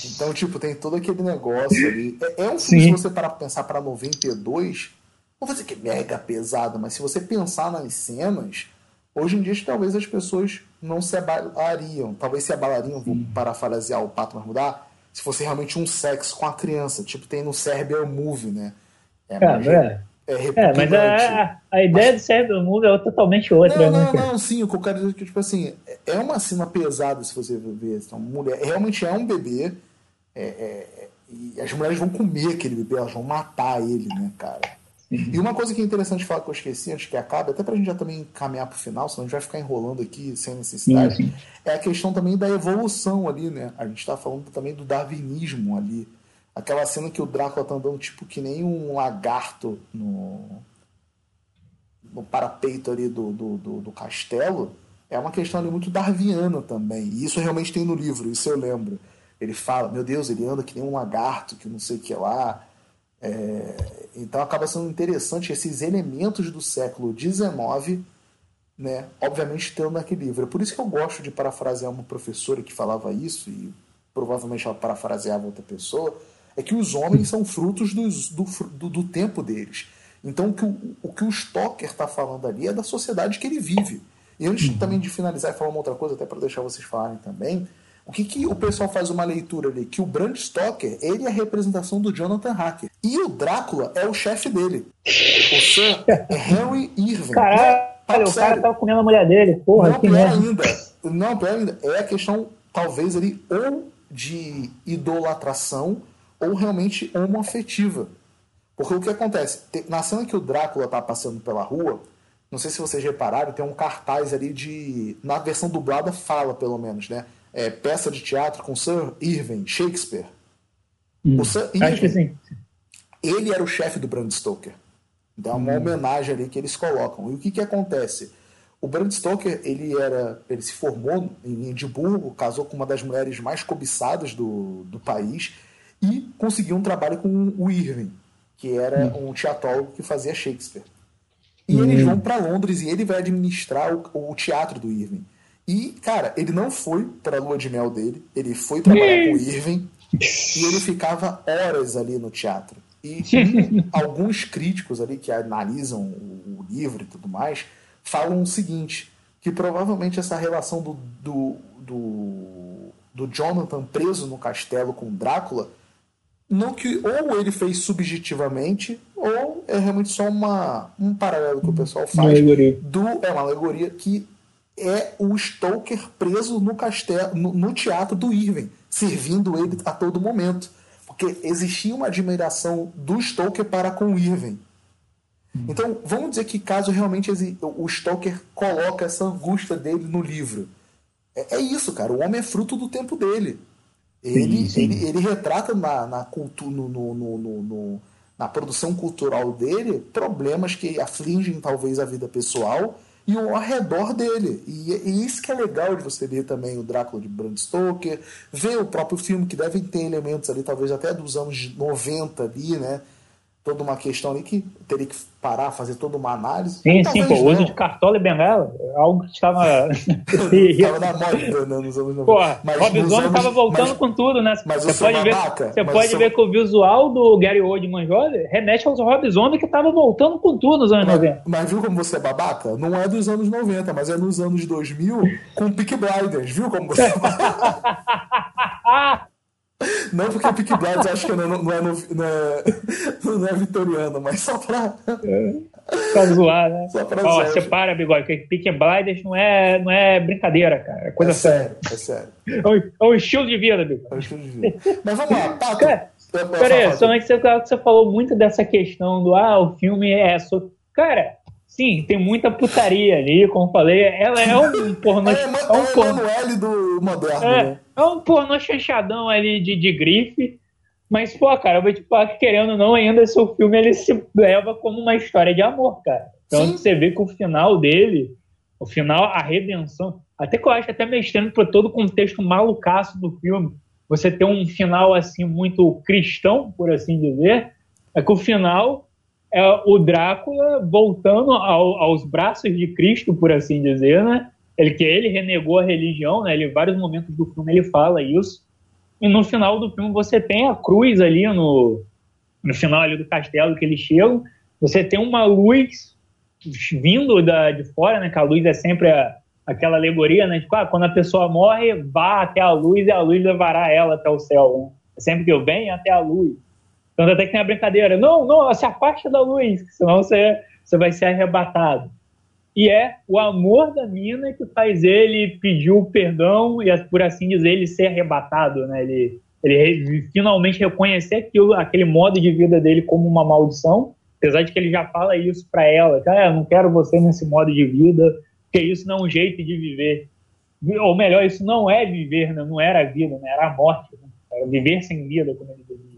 Então, tipo, tem todo aquele negócio ali. É, é um filme, se você parar pra pensar pra 92, não vou dizer que é mega pesado, mas se você pensar nas cenas, hoje em dia talvez as pessoas não se abalariam. Talvez se abalariam, vou parafrasear o Pato mas mudar, se fosse realmente um sexo com a criança, tipo tem no Serbia Movie, né?
É, é, é, é mas a, a ideia mas... do Cyber Movie é totalmente outra.
Não, né, não, não, sim, o que eu quero dizer é que, tipo assim, é uma cena pesada se você ver. Então, mulher, realmente é um bebê. É, é, e as mulheres vão comer aquele bebê, elas vão matar ele, né, cara? E uma coisa que é interessante falar que eu esqueci antes que acabe, até pra gente já também caminhar pro final, senão a gente vai ficar enrolando aqui sem necessidade, é a questão também da evolução ali, né? A gente tá falando também do darwinismo ali. Aquela cena que o Drácula tá andando tipo que nem um lagarto no, no parapeito ali do, do, do, do castelo, é uma questão ali muito darwiniana também. E isso realmente tem no livro, isso eu lembro. Ele fala, meu Deus, ele anda que nem um lagarto, que não sei o que lá. É... Então acaba sendo interessante esses elementos do século XIX, né? obviamente tendo naquele livro. É por isso que eu gosto de parafrasear uma professora que falava isso, e provavelmente ela parafraseava outra pessoa, é que os homens são frutos dos, do, do, do tempo deles. Então, o que o, o, que o Stoker está falando ali é da sociedade que ele vive. E antes uhum. também de finalizar e falar uma outra coisa, até para deixar vocês falarem também, o que, que o pessoal faz uma leitura ali? Que o Bram Stoker, ele é a representação do Jonathan Hacker. E o Drácula é o chefe dele. O Sir Henry Irving.
Caralho, o cara tava comendo a mulher dele. Porra,
não,
que
pior ainda. Não, pior ainda. É a questão, talvez, ali, ou de idolatração, ou realmente homoafetiva. Porque o que acontece? Na cena que o Drácula tá passando pela rua, não sei se vocês repararam, tem um cartaz ali de. Na versão dublada fala, pelo menos, né? É, peça de teatro com Sir Irving, Shakespeare.
Hum, o Sir Irving, acho que sim.
ele era o chefe do Bram Stoker. Então é uma hum. homenagem ali que eles colocam. E o que, que acontece? O Bram Stoker ele era, ele se formou em Edimburgo, casou com uma das mulheres mais cobiçadas do, do país e conseguiu um trabalho com o Irving, que era hum. um teatrólogo que fazia Shakespeare. E eles vão para Londres e ele vai administrar o, o, teatro do Irving. E, cara, ele não foi para a lua de mel dele, ele foi trabalhar com o Irving e ele ficava horas ali no teatro. E, e alguns críticos ali que analisam o, o, livro e tudo mais falam o seguinte: que provavelmente essa relação do, do, do, do Jonathan preso no castelo com Drácula não que ou ele fez subjetivamente ou é realmente só uma, um paralelo que o pessoal faz do é uma alegoria que é o Stoker preso no castelo no, no, teatro do Irving servindo ele a todo momento. Porque existia uma admiração do Stoker para com o Irving. Então vamos dizer que caso realmente o Stoker coloca essa angústia dele no livro. É, é isso cara. O homem é fruto do tempo dele ele, sim, sim. ele, ele retrata na, na, no, no, no, no, na produção cultural dele problemas que afligem talvez a vida pessoal e o arredor dele. E, e, isso que é legal de você ver também o Drácula de Bram Stoker, ver o próprio filme, que devem ter elementos ali, talvez até dos anos 90 ali, né? Toda uma questão ali que teria que parar, fazer toda uma análise.
Sim, sim, pô, o uso de cartola e bengala, algo que estava.
estava na moda, né, nos anos 90.
Porra, mas Rob Zombie estava voltando mas, com tudo, né?
Mas você pode,
ver, você pode seu... ver que o visual do Gary Oldman jovem remete aos Rob Zombie que estava voltando com tudo nos anos
mas,
90.
Mas viu como você é babaca? Não é dos anos 90, mas é nos anos 2000 com Peak Blinders, viu como você é babaca? Não porque Peak Blinders acho que não, não, é, não, é, não é vitoriano, mas só pra.
É, pra zoar, né? Só pra Ó, separa, bigode, que Peak Blinders não é, não é brincadeira, cara. É coisa
é séria. É sério.
É um, é um estilo de vida, bigode.
É um estilo de vida. Mas vamos lá, Pato.
Cara, peraí, só que você, você falou muito dessa questão do ah, o filme é. So... Cara, Sim, tem muita putaria ali, como falei. Ela é um pornô.
é, é, é um pornô. do moderno.
É, né? é um pornô chanchadão ali de, de grife. Mas, pô, cara, eu vou te falar que querendo ou não, ainda esse filme ele se leva como uma história de amor, cara. Então Sim. você vê que o final dele, o final, a redenção, até que eu acho até meio estranho para todo o contexto malucaço do filme, você ter um final assim muito cristão, por assim dizer, é que o final é o Drácula voltando ao, aos braços de Cristo, por assim dizer, né? Ele que ele renegou a religião, né? Ele, em vários momentos do filme ele fala isso. E no final do filme você tem a cruz ali no, no final ali do castelo que eles chegam. Você tem uma luz vindo da, de fora, né? Que a luz é sempre a, aquela alegoria, né? Tipo, ah, quando a pessoa morre, vá até a luz e a luz levará ela até o céu. Né? Sempre que eu venho até a luz. Então até que tem a brincadeira, não, não, se afaste da luz, senão você, você vai ser arrebatado. E é o amor da mina que faz ele pedir o perdão e, por assim dizer, ele ser arrebatado, né? Ele, ele finalmente reconhecer aquilo, aquele modo de vida dele como uma maldição, apesar de que ele já fala isso para ela, ah, eu não quero você nesse modo de vida, porque isso não é um jeito de viver. Ou melhor, isso não é viver, né? não era a vida, né? era a morte. Né? Era viver sem vida, como ele dizia.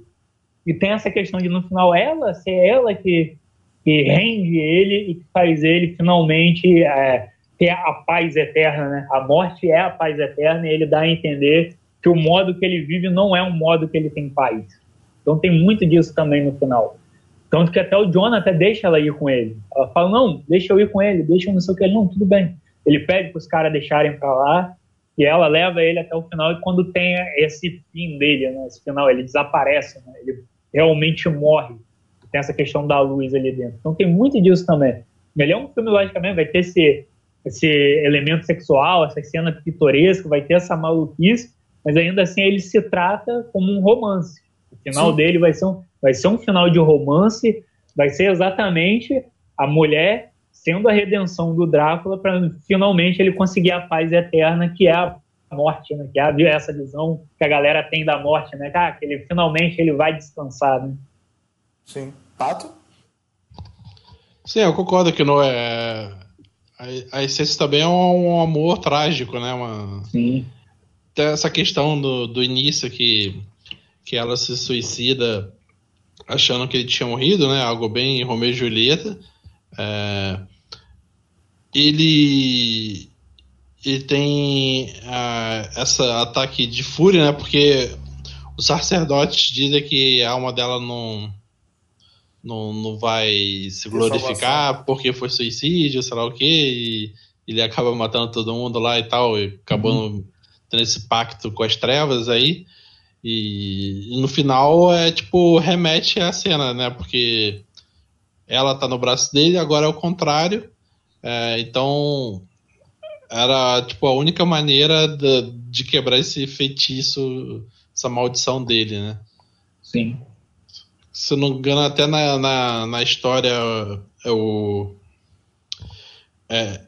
E tem essa questão de no final ela ser ela que, que rende ele e que faz ele finalmente é, ter a paz eterna, né? A morte é a paz eterna e ele dá a entender que o modo que ele vive não é um modo que ele tem paz. Então tem muito disso também no final. Tanto que até o Jonathan deixa ela ir com ele. Ela fala, não, deixa eu ir com ele, deixa eu não sei o que. Ele, não, tudo bem. Ele pede para os caras deixarem para lá e ela leva ele até o final e quando tem esse fim dele, né, esse final, ele desaparece, né, ele realmente morre. Tem essa questão da luz ali dentro. Então tem muito disso também. Ele é um filme, logicamente, vai ter esse, esse elemento sexual, essa cena pitoresca, vai ter essa maluquice, mas ainda assim ele se trata como um romance. O final Sim. dele vai ser, um, vai ser um final de romance, vai ser exatamente a mulher sendo a redenção do Drácula para finalmente ele conseguir a paz eterna, que é a morte, né? Que é essa visão que a galera tem da morte, né? Ah, que ele finalmente ele vai descansar, né?
Sim. Pato?
Sim, eu concordo que não é. A, a essência também é um, um, amor trágico, né? Uma...
Sim.
Tem essa questão do, do início que, que ela se suicida achando que ele tinha morrido, né? Algo bem Romeu e Julieta. É, ele, ele tem uh, essa ataque de fúria, né? Porque os sacerdotes dizem que a alma dela não, não, não vai se glorificar porque foi suicídio, sei lá o que, e ele acaba matando todo mundo lá e tal, e acabando uhum. tendo esse pacto com as trevas aí. E, e, no final é tipo, remete à cena, né? Porque ela tá no braço dele, agora é o contrário. É, então era tipo a única maneira de, de, quebrar esse feitiço, essa maldição dele, né?
Sim.
Se não me engano, até na, na, na história é o. É,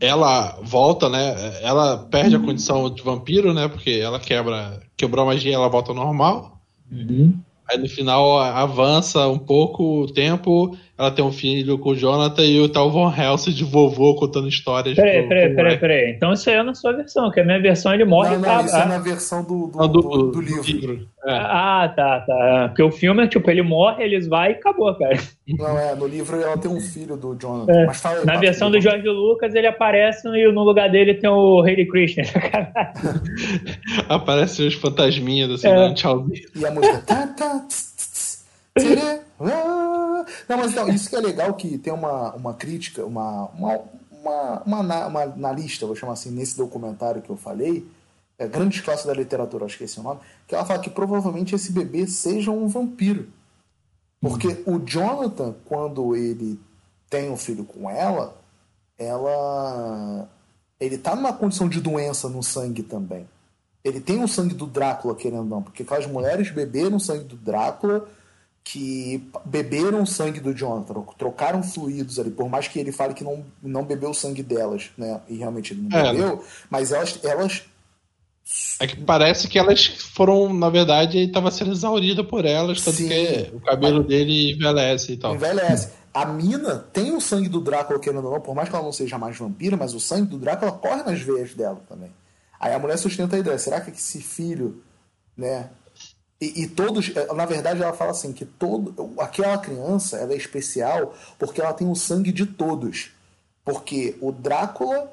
ela volta, né? Ela perde a condição de vampiro, né? Porque ela quebra, quebrou a magia, ela volta ao normal.
Uhum.
Aí no final avança um pouco o tempo, ela tem um filho com o Jonathan e o tal Von Helsing de vovô contando histórias.
Peraí, pro, peraí, peraí, peraí. Então isso aí é na sua versão, que a minha versão ele morre
não, não, e Isso é na versão do, do, do, do, do livro. livro.
É. Ah, tá, tá. Porque o filme é tipo, ele morre, eles vai e acabou, cara.
Não, é, no livro ela tem um filho do Jonathan. É. Mas
fala, na versão do Jorge Lucas, ele aparece e no lugar dele tem o Haley Christian.
aparece os fantasminhas assim, é. tchau.
E a música. Tá, tá, tss, tss, não, mas não, isso que é legal que tem uma, uma crítica, uma, uma, uma, uma, uma analista, vou chamar assim, nesse documentário que eu falei, é, Grandes Classes da Literatura, acho que esse é o nome, que ela fala que provavelmente esse bebê seja um vampiro. Porque uhum. o Jonathan, quando ele tem um filho com ela, ela. Ele tá numa condição de doença no sangue também. Ele tem o sangue do Drácula, querendo ou não, porque aquelas mulheres beberam o sangue do Drácula que beberam o sangue do Jonathan, trocaram fluidos ali, por mais que ele fale que não, não bebeu o sangue delas, né? E realmente ele não é, bebeu, mas elas, elas
é que parece que elas foram, na verdade, ele estava sendo exaurido por elas, tanto Sim. que o cabelo dele envelhece e tal.
Envelhece. A mina tem o sangue do Drácula, querendo ou não, por mais que ela não seja mais vampira, mas o sangue do Drácula corre nas veias dela também. Aí a mulher sustenta a ideia: será que esse filho, né? E, e todos, na verdade, ela fala assim: que todo, aquela criança ela é especial porque ela tem o sangue de todos. Porque o Drácula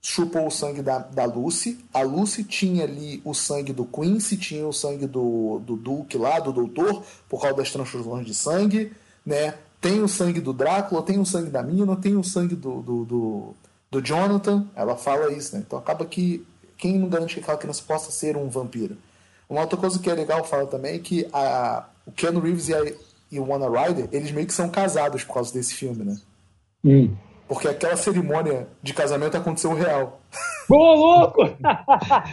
chupou o sangue da, da Lucy. A Lucy tinha ali o sangue do Quincy, tinha o sangue do, do Duke lá, do doutor, por causa das transfusões de sangue, né? Tem o sangue do Drácula, tem o sangue da Mina, tem o sangue do, do, do, do Jonathan. Ela fala isso, né? Então acaba que quem não garante que aquela criança possa ser um vampiro? Uma outra coisa que é legal falar também é que a, o Keanu Reeves e, a, e o Wanna Ryder, eles meio que são casados por causa desse filme, né?
Hum.
Porque aquela cerimônia de casamento aconteceu real.
Ô, louco!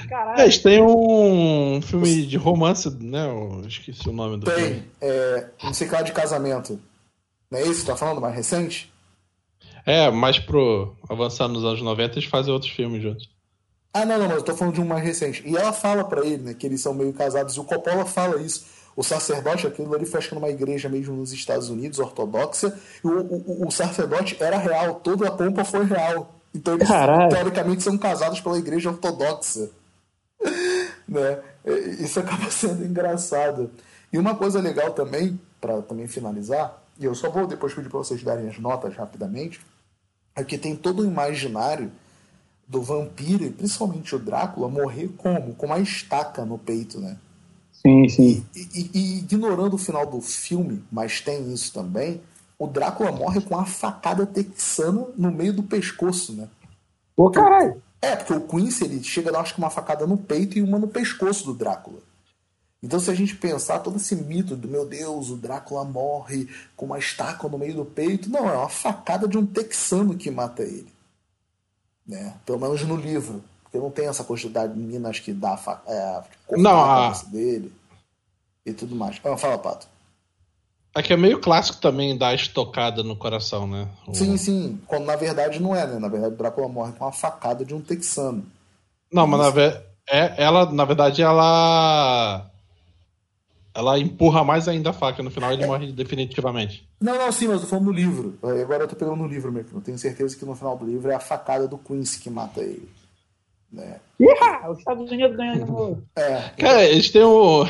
Caralho! É, tem um filme de romance, né? Eu esqueci o nome do
tem,
filme.
Tem, é, não sei que lá de casamento. Não é esse que tá falando, mais recente?
É, mais pro avançar nos anos 90 eles fazem outros filmes juntos.
Ah, não, não, mas eu tô falando de um mais recente. E ela fala para ele, né, que eles são meio casados. E o Coppola fala isso o sacerdote, aquilo ali foi acho que numa igreja mesmo nos Estados Unidos, ortodoxa, o, o, o sacerdote era real, toda a pompa foi real. Então eles Caralho. teoricamente são casados pela igreja ortodoxa. né? Isso acaba sendo engraçado. E uma coisa legal também, para também finalizar, e eu só vou depois pedir para vocês darem as notas rapidamente, é que tem todo o imaginário do vampiro, e principalmente o Drácula, morrer como? Com uma estaca no peito, né?
Sim, sim.
E, e, e, ignorando o final do filme, mas tem isso também, o Drácula morre com uma facada texana no meio do pescoço, né?
Pô, caralho!
É, porque o Quincy ele chega a dar acho que uma facada no peito e uma no pescoço do Drácula. Então, se a gente pensar todo esse mito do meu Deus, o Drácula morre com uma estaca no meio do peito, não, é uma facada de um texano que mata ele. Né? Pelo menos no livro. Porque não tem essa quantidade de minas que dá é,
não, a cabeça
dele e tudo mais. Ah, fala, Pato.
É que é meio clássico também dar estocada no coração, né?
O... Sim, sim. Quando na verdade não é, né? Na verdade, o Drácula morre com uma facada de um texano.
Não, mas na verdade. É, ela, na verdade, ela ela empurra mais ainda a faca no final e ele é. morre definitivamente.
Não, não, sim, mas eu tô falando no livro. Agora eu tô pegando no livro mesmo. Eu tenho certeza que no final do livro é a facada do Quincy que mata ele. Né?
Yeah, os Estados Unidos ganham de novo.
É.
Cara, eles têm um,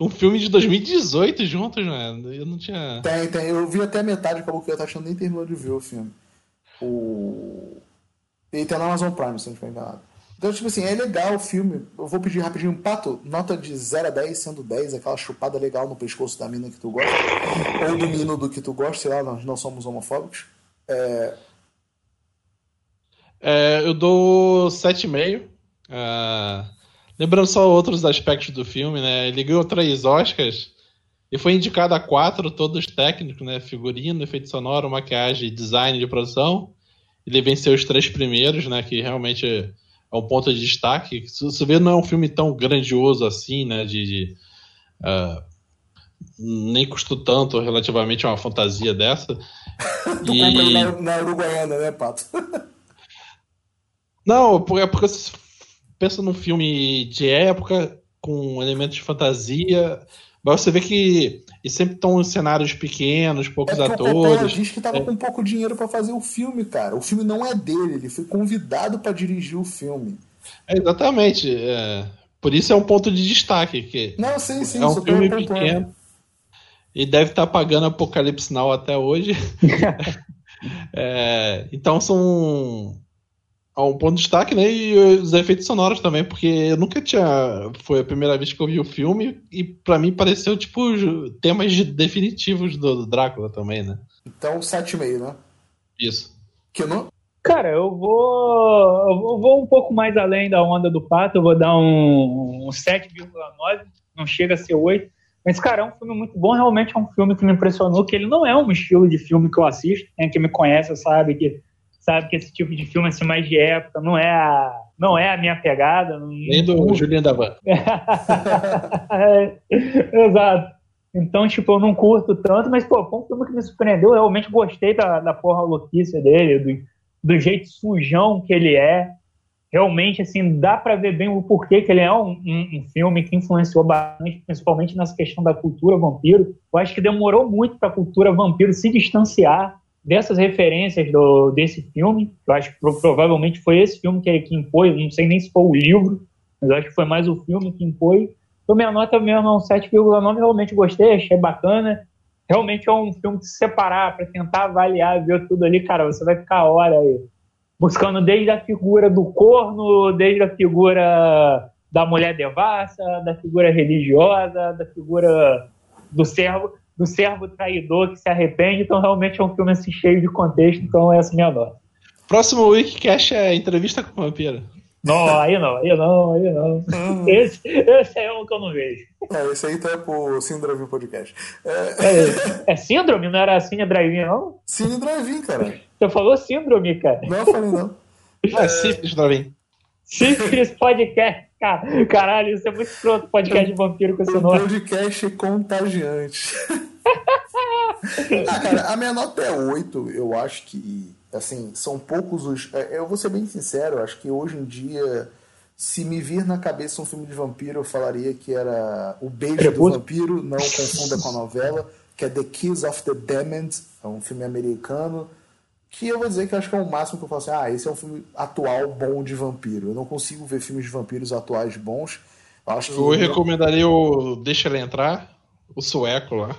um filme de 2018 juntos, né? Eu não tinha.
Tem, tem. Eu vi até metade, acabou que eu tô achando nem terminou de ver o filme. O. Ele tem na Amazon Prime, se não estiver enganado. Então, tipo assim, é legal o filme. Eu vou pedir rapidinho um pato, nota de 0 a 10, sendo 10, aquela chupada legal no pescoço da mina que tu gosta. ou do menino do que tu gosta, sei lá, nós não somos homofóbicos. É...
É, eu dou 7,5. Uh, lembrando só outros aspectos do filme, né? Ele ganhou três Oscars e foi indicado a quatro, todos técnicos, né? Figurino, efeito sonoro, maquiagem, design de produção. Ele venceu os três primeiros, né? Que realmente é um ponto de destaque. Se você vê, não é um filme tão grandioso assim, né? De, de uh, nem custou tanto relativamente a uma fantasia dessa.
tu e... na, na Uruguaiana, né, Pato?
não, é porque você pensa num filme de época com elementos de fantasia. Mas você vê que e sempre estão em cenários pequenos, poucos é atores. O
diz que estava é. com pouco dinheiro para fazer o filme, cara. O filme não é dele, ele foi convidado para dirigir o filme.
É, exatamente. É. Por isso é um ponto de destaque. Que
não, sim, sim.
É um filme pequeno. E deve estar tá pagando Apocalipse Now até hoje. é, então são um ponto de destaque, né? E os efeitos sonoros também, porque eu nunca tinha. Foi a primeira vez que eu vi o filme e para mim pareceu, tipo, temas definitivos do Drácula também, né?
Então, 7,5, né?
Isso.
Que não?
Cara, eu vou. Eu vou um pouco mais além da onda do pato, eu vou dar um, um 7,9, não chega a ser 8. Mas, cara, é um filme muito bom, realmente é um filme que me impressionou, que ele não é um estilo de filme que eu assisto. Quem que me conhece sabe que sabe que esse tipo de filme assim mais de época não é a, não é a minha pegada.
Nem do não... Julian da Van.
é, exato. Então, tipo, eu não curto tanto, mas, pô, foi um filme que me surpreendeu. Eu realmente gostei da, da porra louquice dele, do, do jeito sujão que ele é. Realmente, assim, dá para ver bem o porquê que ele é um, um, um, filme que influenciou bastante, principalmente nessa questão da cultura vampiro. Eu acho que demorou muito para a cultura vampiro se distanciar dessas referências do, desse filme, eu acho que provavelmente foi esse filme que, que impôs, não sei nem se foi o livro, mas acho que foi mais o filme que impôs. Então minha nota mesmo é um 7,9, realmente gostei, achei bacana. Realmente é um filme de se separar para tentar avaliar, ver tudo ali, cara, você vai ficar a hora aí. Buscando desde a figura do corno, desde a figura da mulher devassa, da figura religiosa, da figura do servo do servo traidor que se arrepende, então realmente é um filme assim cheio de contexto, então essa é a minha nota.
Próximo Wikicast é entrevista com o vampiro.
Não, aí não, aí não, aí não. Hum. Esse, esse é um que eu não vejo.
É, esse aí tá pro Síndrome Podcast.
É... É, é síndrome? Não era assim a drive não?
Cine Drive-In, cara.
Você falou síndrome, cara.
Não, eu falei não.
É, é Sífilis Drive-In.
Sífilis Podcast. Caralho, isso é muito pronto, podcast de vampiro com esse nome.
podcast contagiante. ah, cara, a minha nota é 8. Eu acho que, assim, são poucos os. É, eu vou ser bem sincero, eu acho que hoje em dia, se me vir na cabeça um filme de vampiro, eu falaria que era O Beijo do Vampiro, não confunda com a novela, que é The Kiss of the Damned, é um filme americano que eu vou dizer que acho que é o máximo que eu falo assim, ah, esse é um filme atual bom de vampiro. Eu não consigo ver filmes de vampiros atuais bons.
Eu, acho que eu recomendaria o Deixa Ele Entrar, o sueco lá.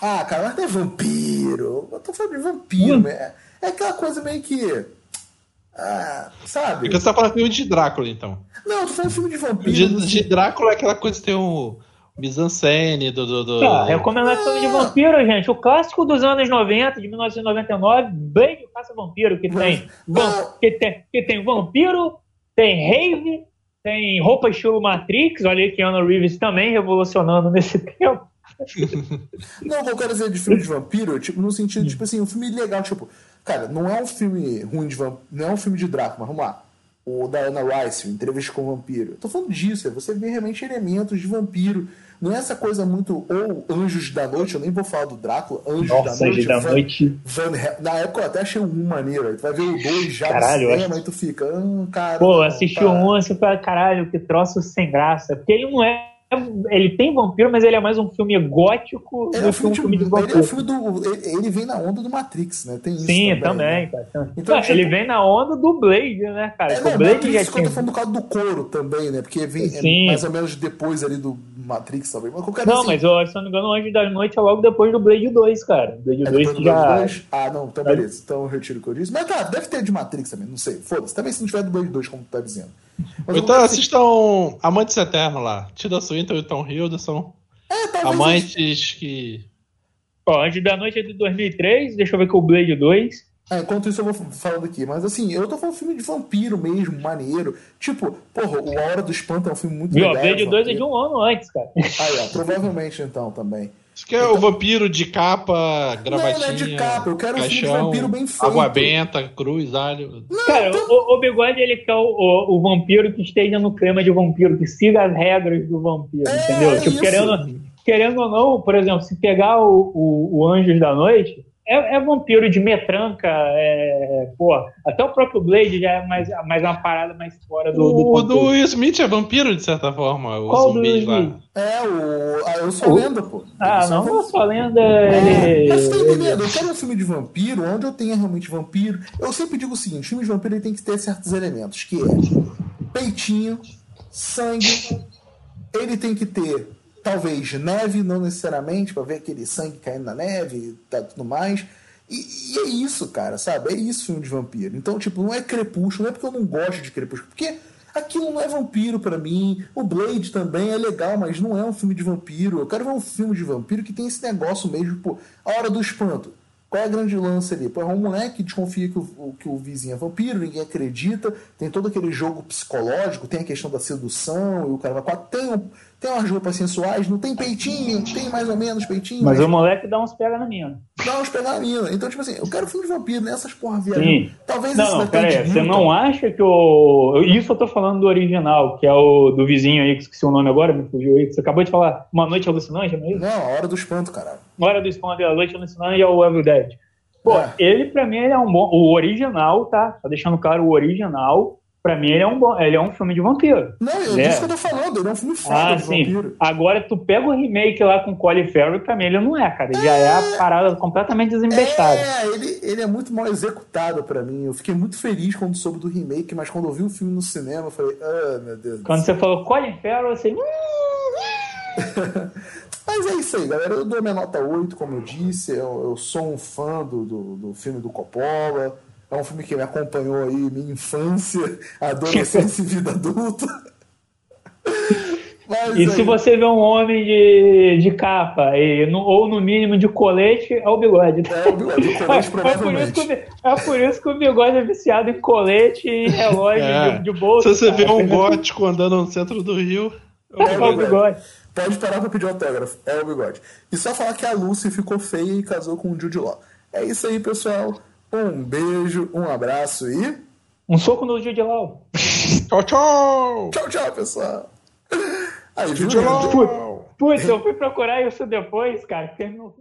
Ah, cara, mas não é vampiro. Eu tô falando de vampiro, hum. é, é aquela coisa meio que. Ah, sabe?
Porque você tá falando filme de Drácula, então.
Não, eu tô falando filme de vampiro.
De, de Drácula é aquela coisa que tem um mise-en-scène, do... do, do... Ah,
recomendação de vampiro, gente. O clássico dos anos 90, de 1999, bem o Caça Vampiro, que tem, que tem, que tem vampiro, tem rave, tem roupa estilo Matrix, olha aí Keanu Reeves também revolucionando nesse tempo.
não, eu quero dizer de filme de vampiro, tipo, no sentido, tipo assim, um filme legal, tipo, cara, não é um filme ruim de vampiro, não é um filme de Drácula, mas vamos lá. O Diana Rice, Entrevista com o Vampiro. Eu tô falando disso, é você vê realmente elementos de vampiro. Não é essa coisa muito. Ou Anjos da Noite, eu nem vou falar do Drácula. Anjos
Nossa,
da Noite.
Da
Van,
Noite.
Van, na época eu até achei um maneiro. Tu vai ver o dois já
Caralho,
no cinema
acho-
e tu fica. Ah, cara.
Pô,
não,
assisti
tá.
um assim caralho, que troço sem graça. Porque ele não é. Ele tem vampiro, mas ele é mais um filme gótico do
é, um
que um
filme,
de
de, ele é
vampiro.
filme do. Ele, ele vem na onda do Matrix, né? Tem isso.
Sim,
também.
também,
né?
cara.
Então,
Não,
tipo-
ele vem na onda do Blade, né, cara?
É,
Porque
não,
o Blade
Matrix
já
que eu
tinha.
tô falando do caso do couro também, né? Porque vem é mais ou menos depois ali do Matrix, talvez. Mas qualquer
Não,
assim,
mas eu, se eu não me engano, o Anjo da Noite é logo depois do Blade 2, cara. Blade
É
2
depois
que
do
já.
Blade 2? Ah, não, então beleza. Então eu retiro o que eu disse. Mas tá, deve ter de Matrix também, não sei. Foda-se. Também se não tiver do Blade 2, como tu tá dizendo. Mas
Então assistam Amantes Eternos lá. Tilda Swinton e Tom Hiddleston.
É, talvez.
Amantes que.
Ó, Anjo da Noite é de 2003, deixa eu ver que o Blade 2.
Ah, enquanto isso eu vou falando aqui. Mas assim, eu tô falando filme de vampiro mesmo, maneiro. Tipo, porra, o Hora do Espanto é um filme muito
Viu?
Legal.
Blade 2 é de um ano antes, cara.
Aí, ó, provavelmente então também.
Isso que é o vampiro de capa, gravatinha.
Não, não é de capa, eu quero um de
caixão,
vampiro bem feito.
Água benta, cruz, alho.
Cara, o, o Bigode, ele quer o, o, o vampiro que esteja no clima de vampiro, que siga as regras do vampiro,
É,
entendeu?
é
Tipo,
isso.
querendo, querendo ou não, por exemplo, se pegar o, o, o Anjos da Noite, é, é vampiro de metranca, é, pô, até o próprio Blade já é mais, mais uma parada mais fora do, do
o
contexto.
do Will Smith é vampiro, de certa forma. Os
Qual do Will
lá.
É, o. Ah, eu sou
O-
lenda, pô.
Ah,
Eu sou
não, não só lenda,
É,
ele...
mas você tá entendendo? Eu quero um filme de vampiro onde eu tenha realmente vampiro. Eu sempre digo o seguinte: filme de vampiro ele tem que ter certos elementos, que é peitinho, sangue, ele tem que ter talvez neve, não necessariamente, pra ver aquele sangue caindo na neve e tá, tudo mais. E, e é isso, cara, sabe? É isso filme de vampiro. Então, tipo, não é crepúsculo, não é porque eu não gosto de crepúsculo, porque aquilo não é vampiro pra mim. O Blade também é legal, mas não é um filme de vampiro. Eu quero ver um filme de vampiro que tem esse negócio mesmo, pô, a hora do espanto. Qual é a grande lance ali? Pô, é um moleque que desconfia que o, que o vizinho é vampiro, ninguém acredita, tem todo aquele jogo psicológico, tem a questão da sedução, e o cara vai. Tem, um- tem umas roupas sensuais, não tem peitinho, tem mais ou menos peitinho,
Mas o moleque dá uns pega na mina.
dá uns pegar a mina. Então, tipo assim, eu quero filme de vampiro, nessas porra
Sim.
viajando. Talvez
Não, não, pera aí.
de
Você não acha que o. Isso eu tô falando do original, que é o do vizinho aí, que esqueci o nome agora, me fugiu aí, você acabou de falar. Uma Noite Alucinante, não é isso?
Não, a hora do espanto, caralho.
Hora do Spawn da Noite Alucinante é o Evil Dead. Pô,
É.
ele pra mim ele é um bom. O original, tá? Só deixando claro, o original, pra mim ele é um bom. Ele é um filme de vampiro.
Não, é
É.
disso que eu tô falando, ele é um filme foda
Ah,
de
sim.
vampiro.
Agora tu pega o remake lá com o Colin Farrell, pra mim ele não é, cara. Ele Já é a parada completamente desembestada.
É, ele, ele é muito mal executado pra mim. Eu fiquei muito feliz quando soube do remake, mas quando eu vi o filme no cinema, eu falei, ah, meu Deus do
Quando você falou Colin Farrell, você.
Mas é isso aí, galera. Eu dou minha nota 8, como eu disse. Eu, eu sou um fã do, do, do filme do Coppola. É um filme que me acompanhou aí minha infância, adolescência e vida adulta. Mas
E
aí-
se você vê um homem de, de capa, e no- ou no mínimo de colete, é o bigode.
É o bigode, o colete,
É por, isso
provavelmente.
que, o bi- é por isso que o bigode é viciado em colete e relógio
É.
de, de bolsa.
Se você vê
cara.
um gótico andando no centro do Rio,
É o bigode.
Pode parar pra pedir autógrafo. É o bigode. E só falar que a Lucy ficou feia e casou com o Jude Law. É isso aí, pessoal. Um beijo, um abraço e.
Um soco no Jude Law.
tchau, tchau!
Tchau, tchau, pessoal. Aí, viu?
Tchau, tchau!
Putz, eu fui procurar isso depois, cara, porque não,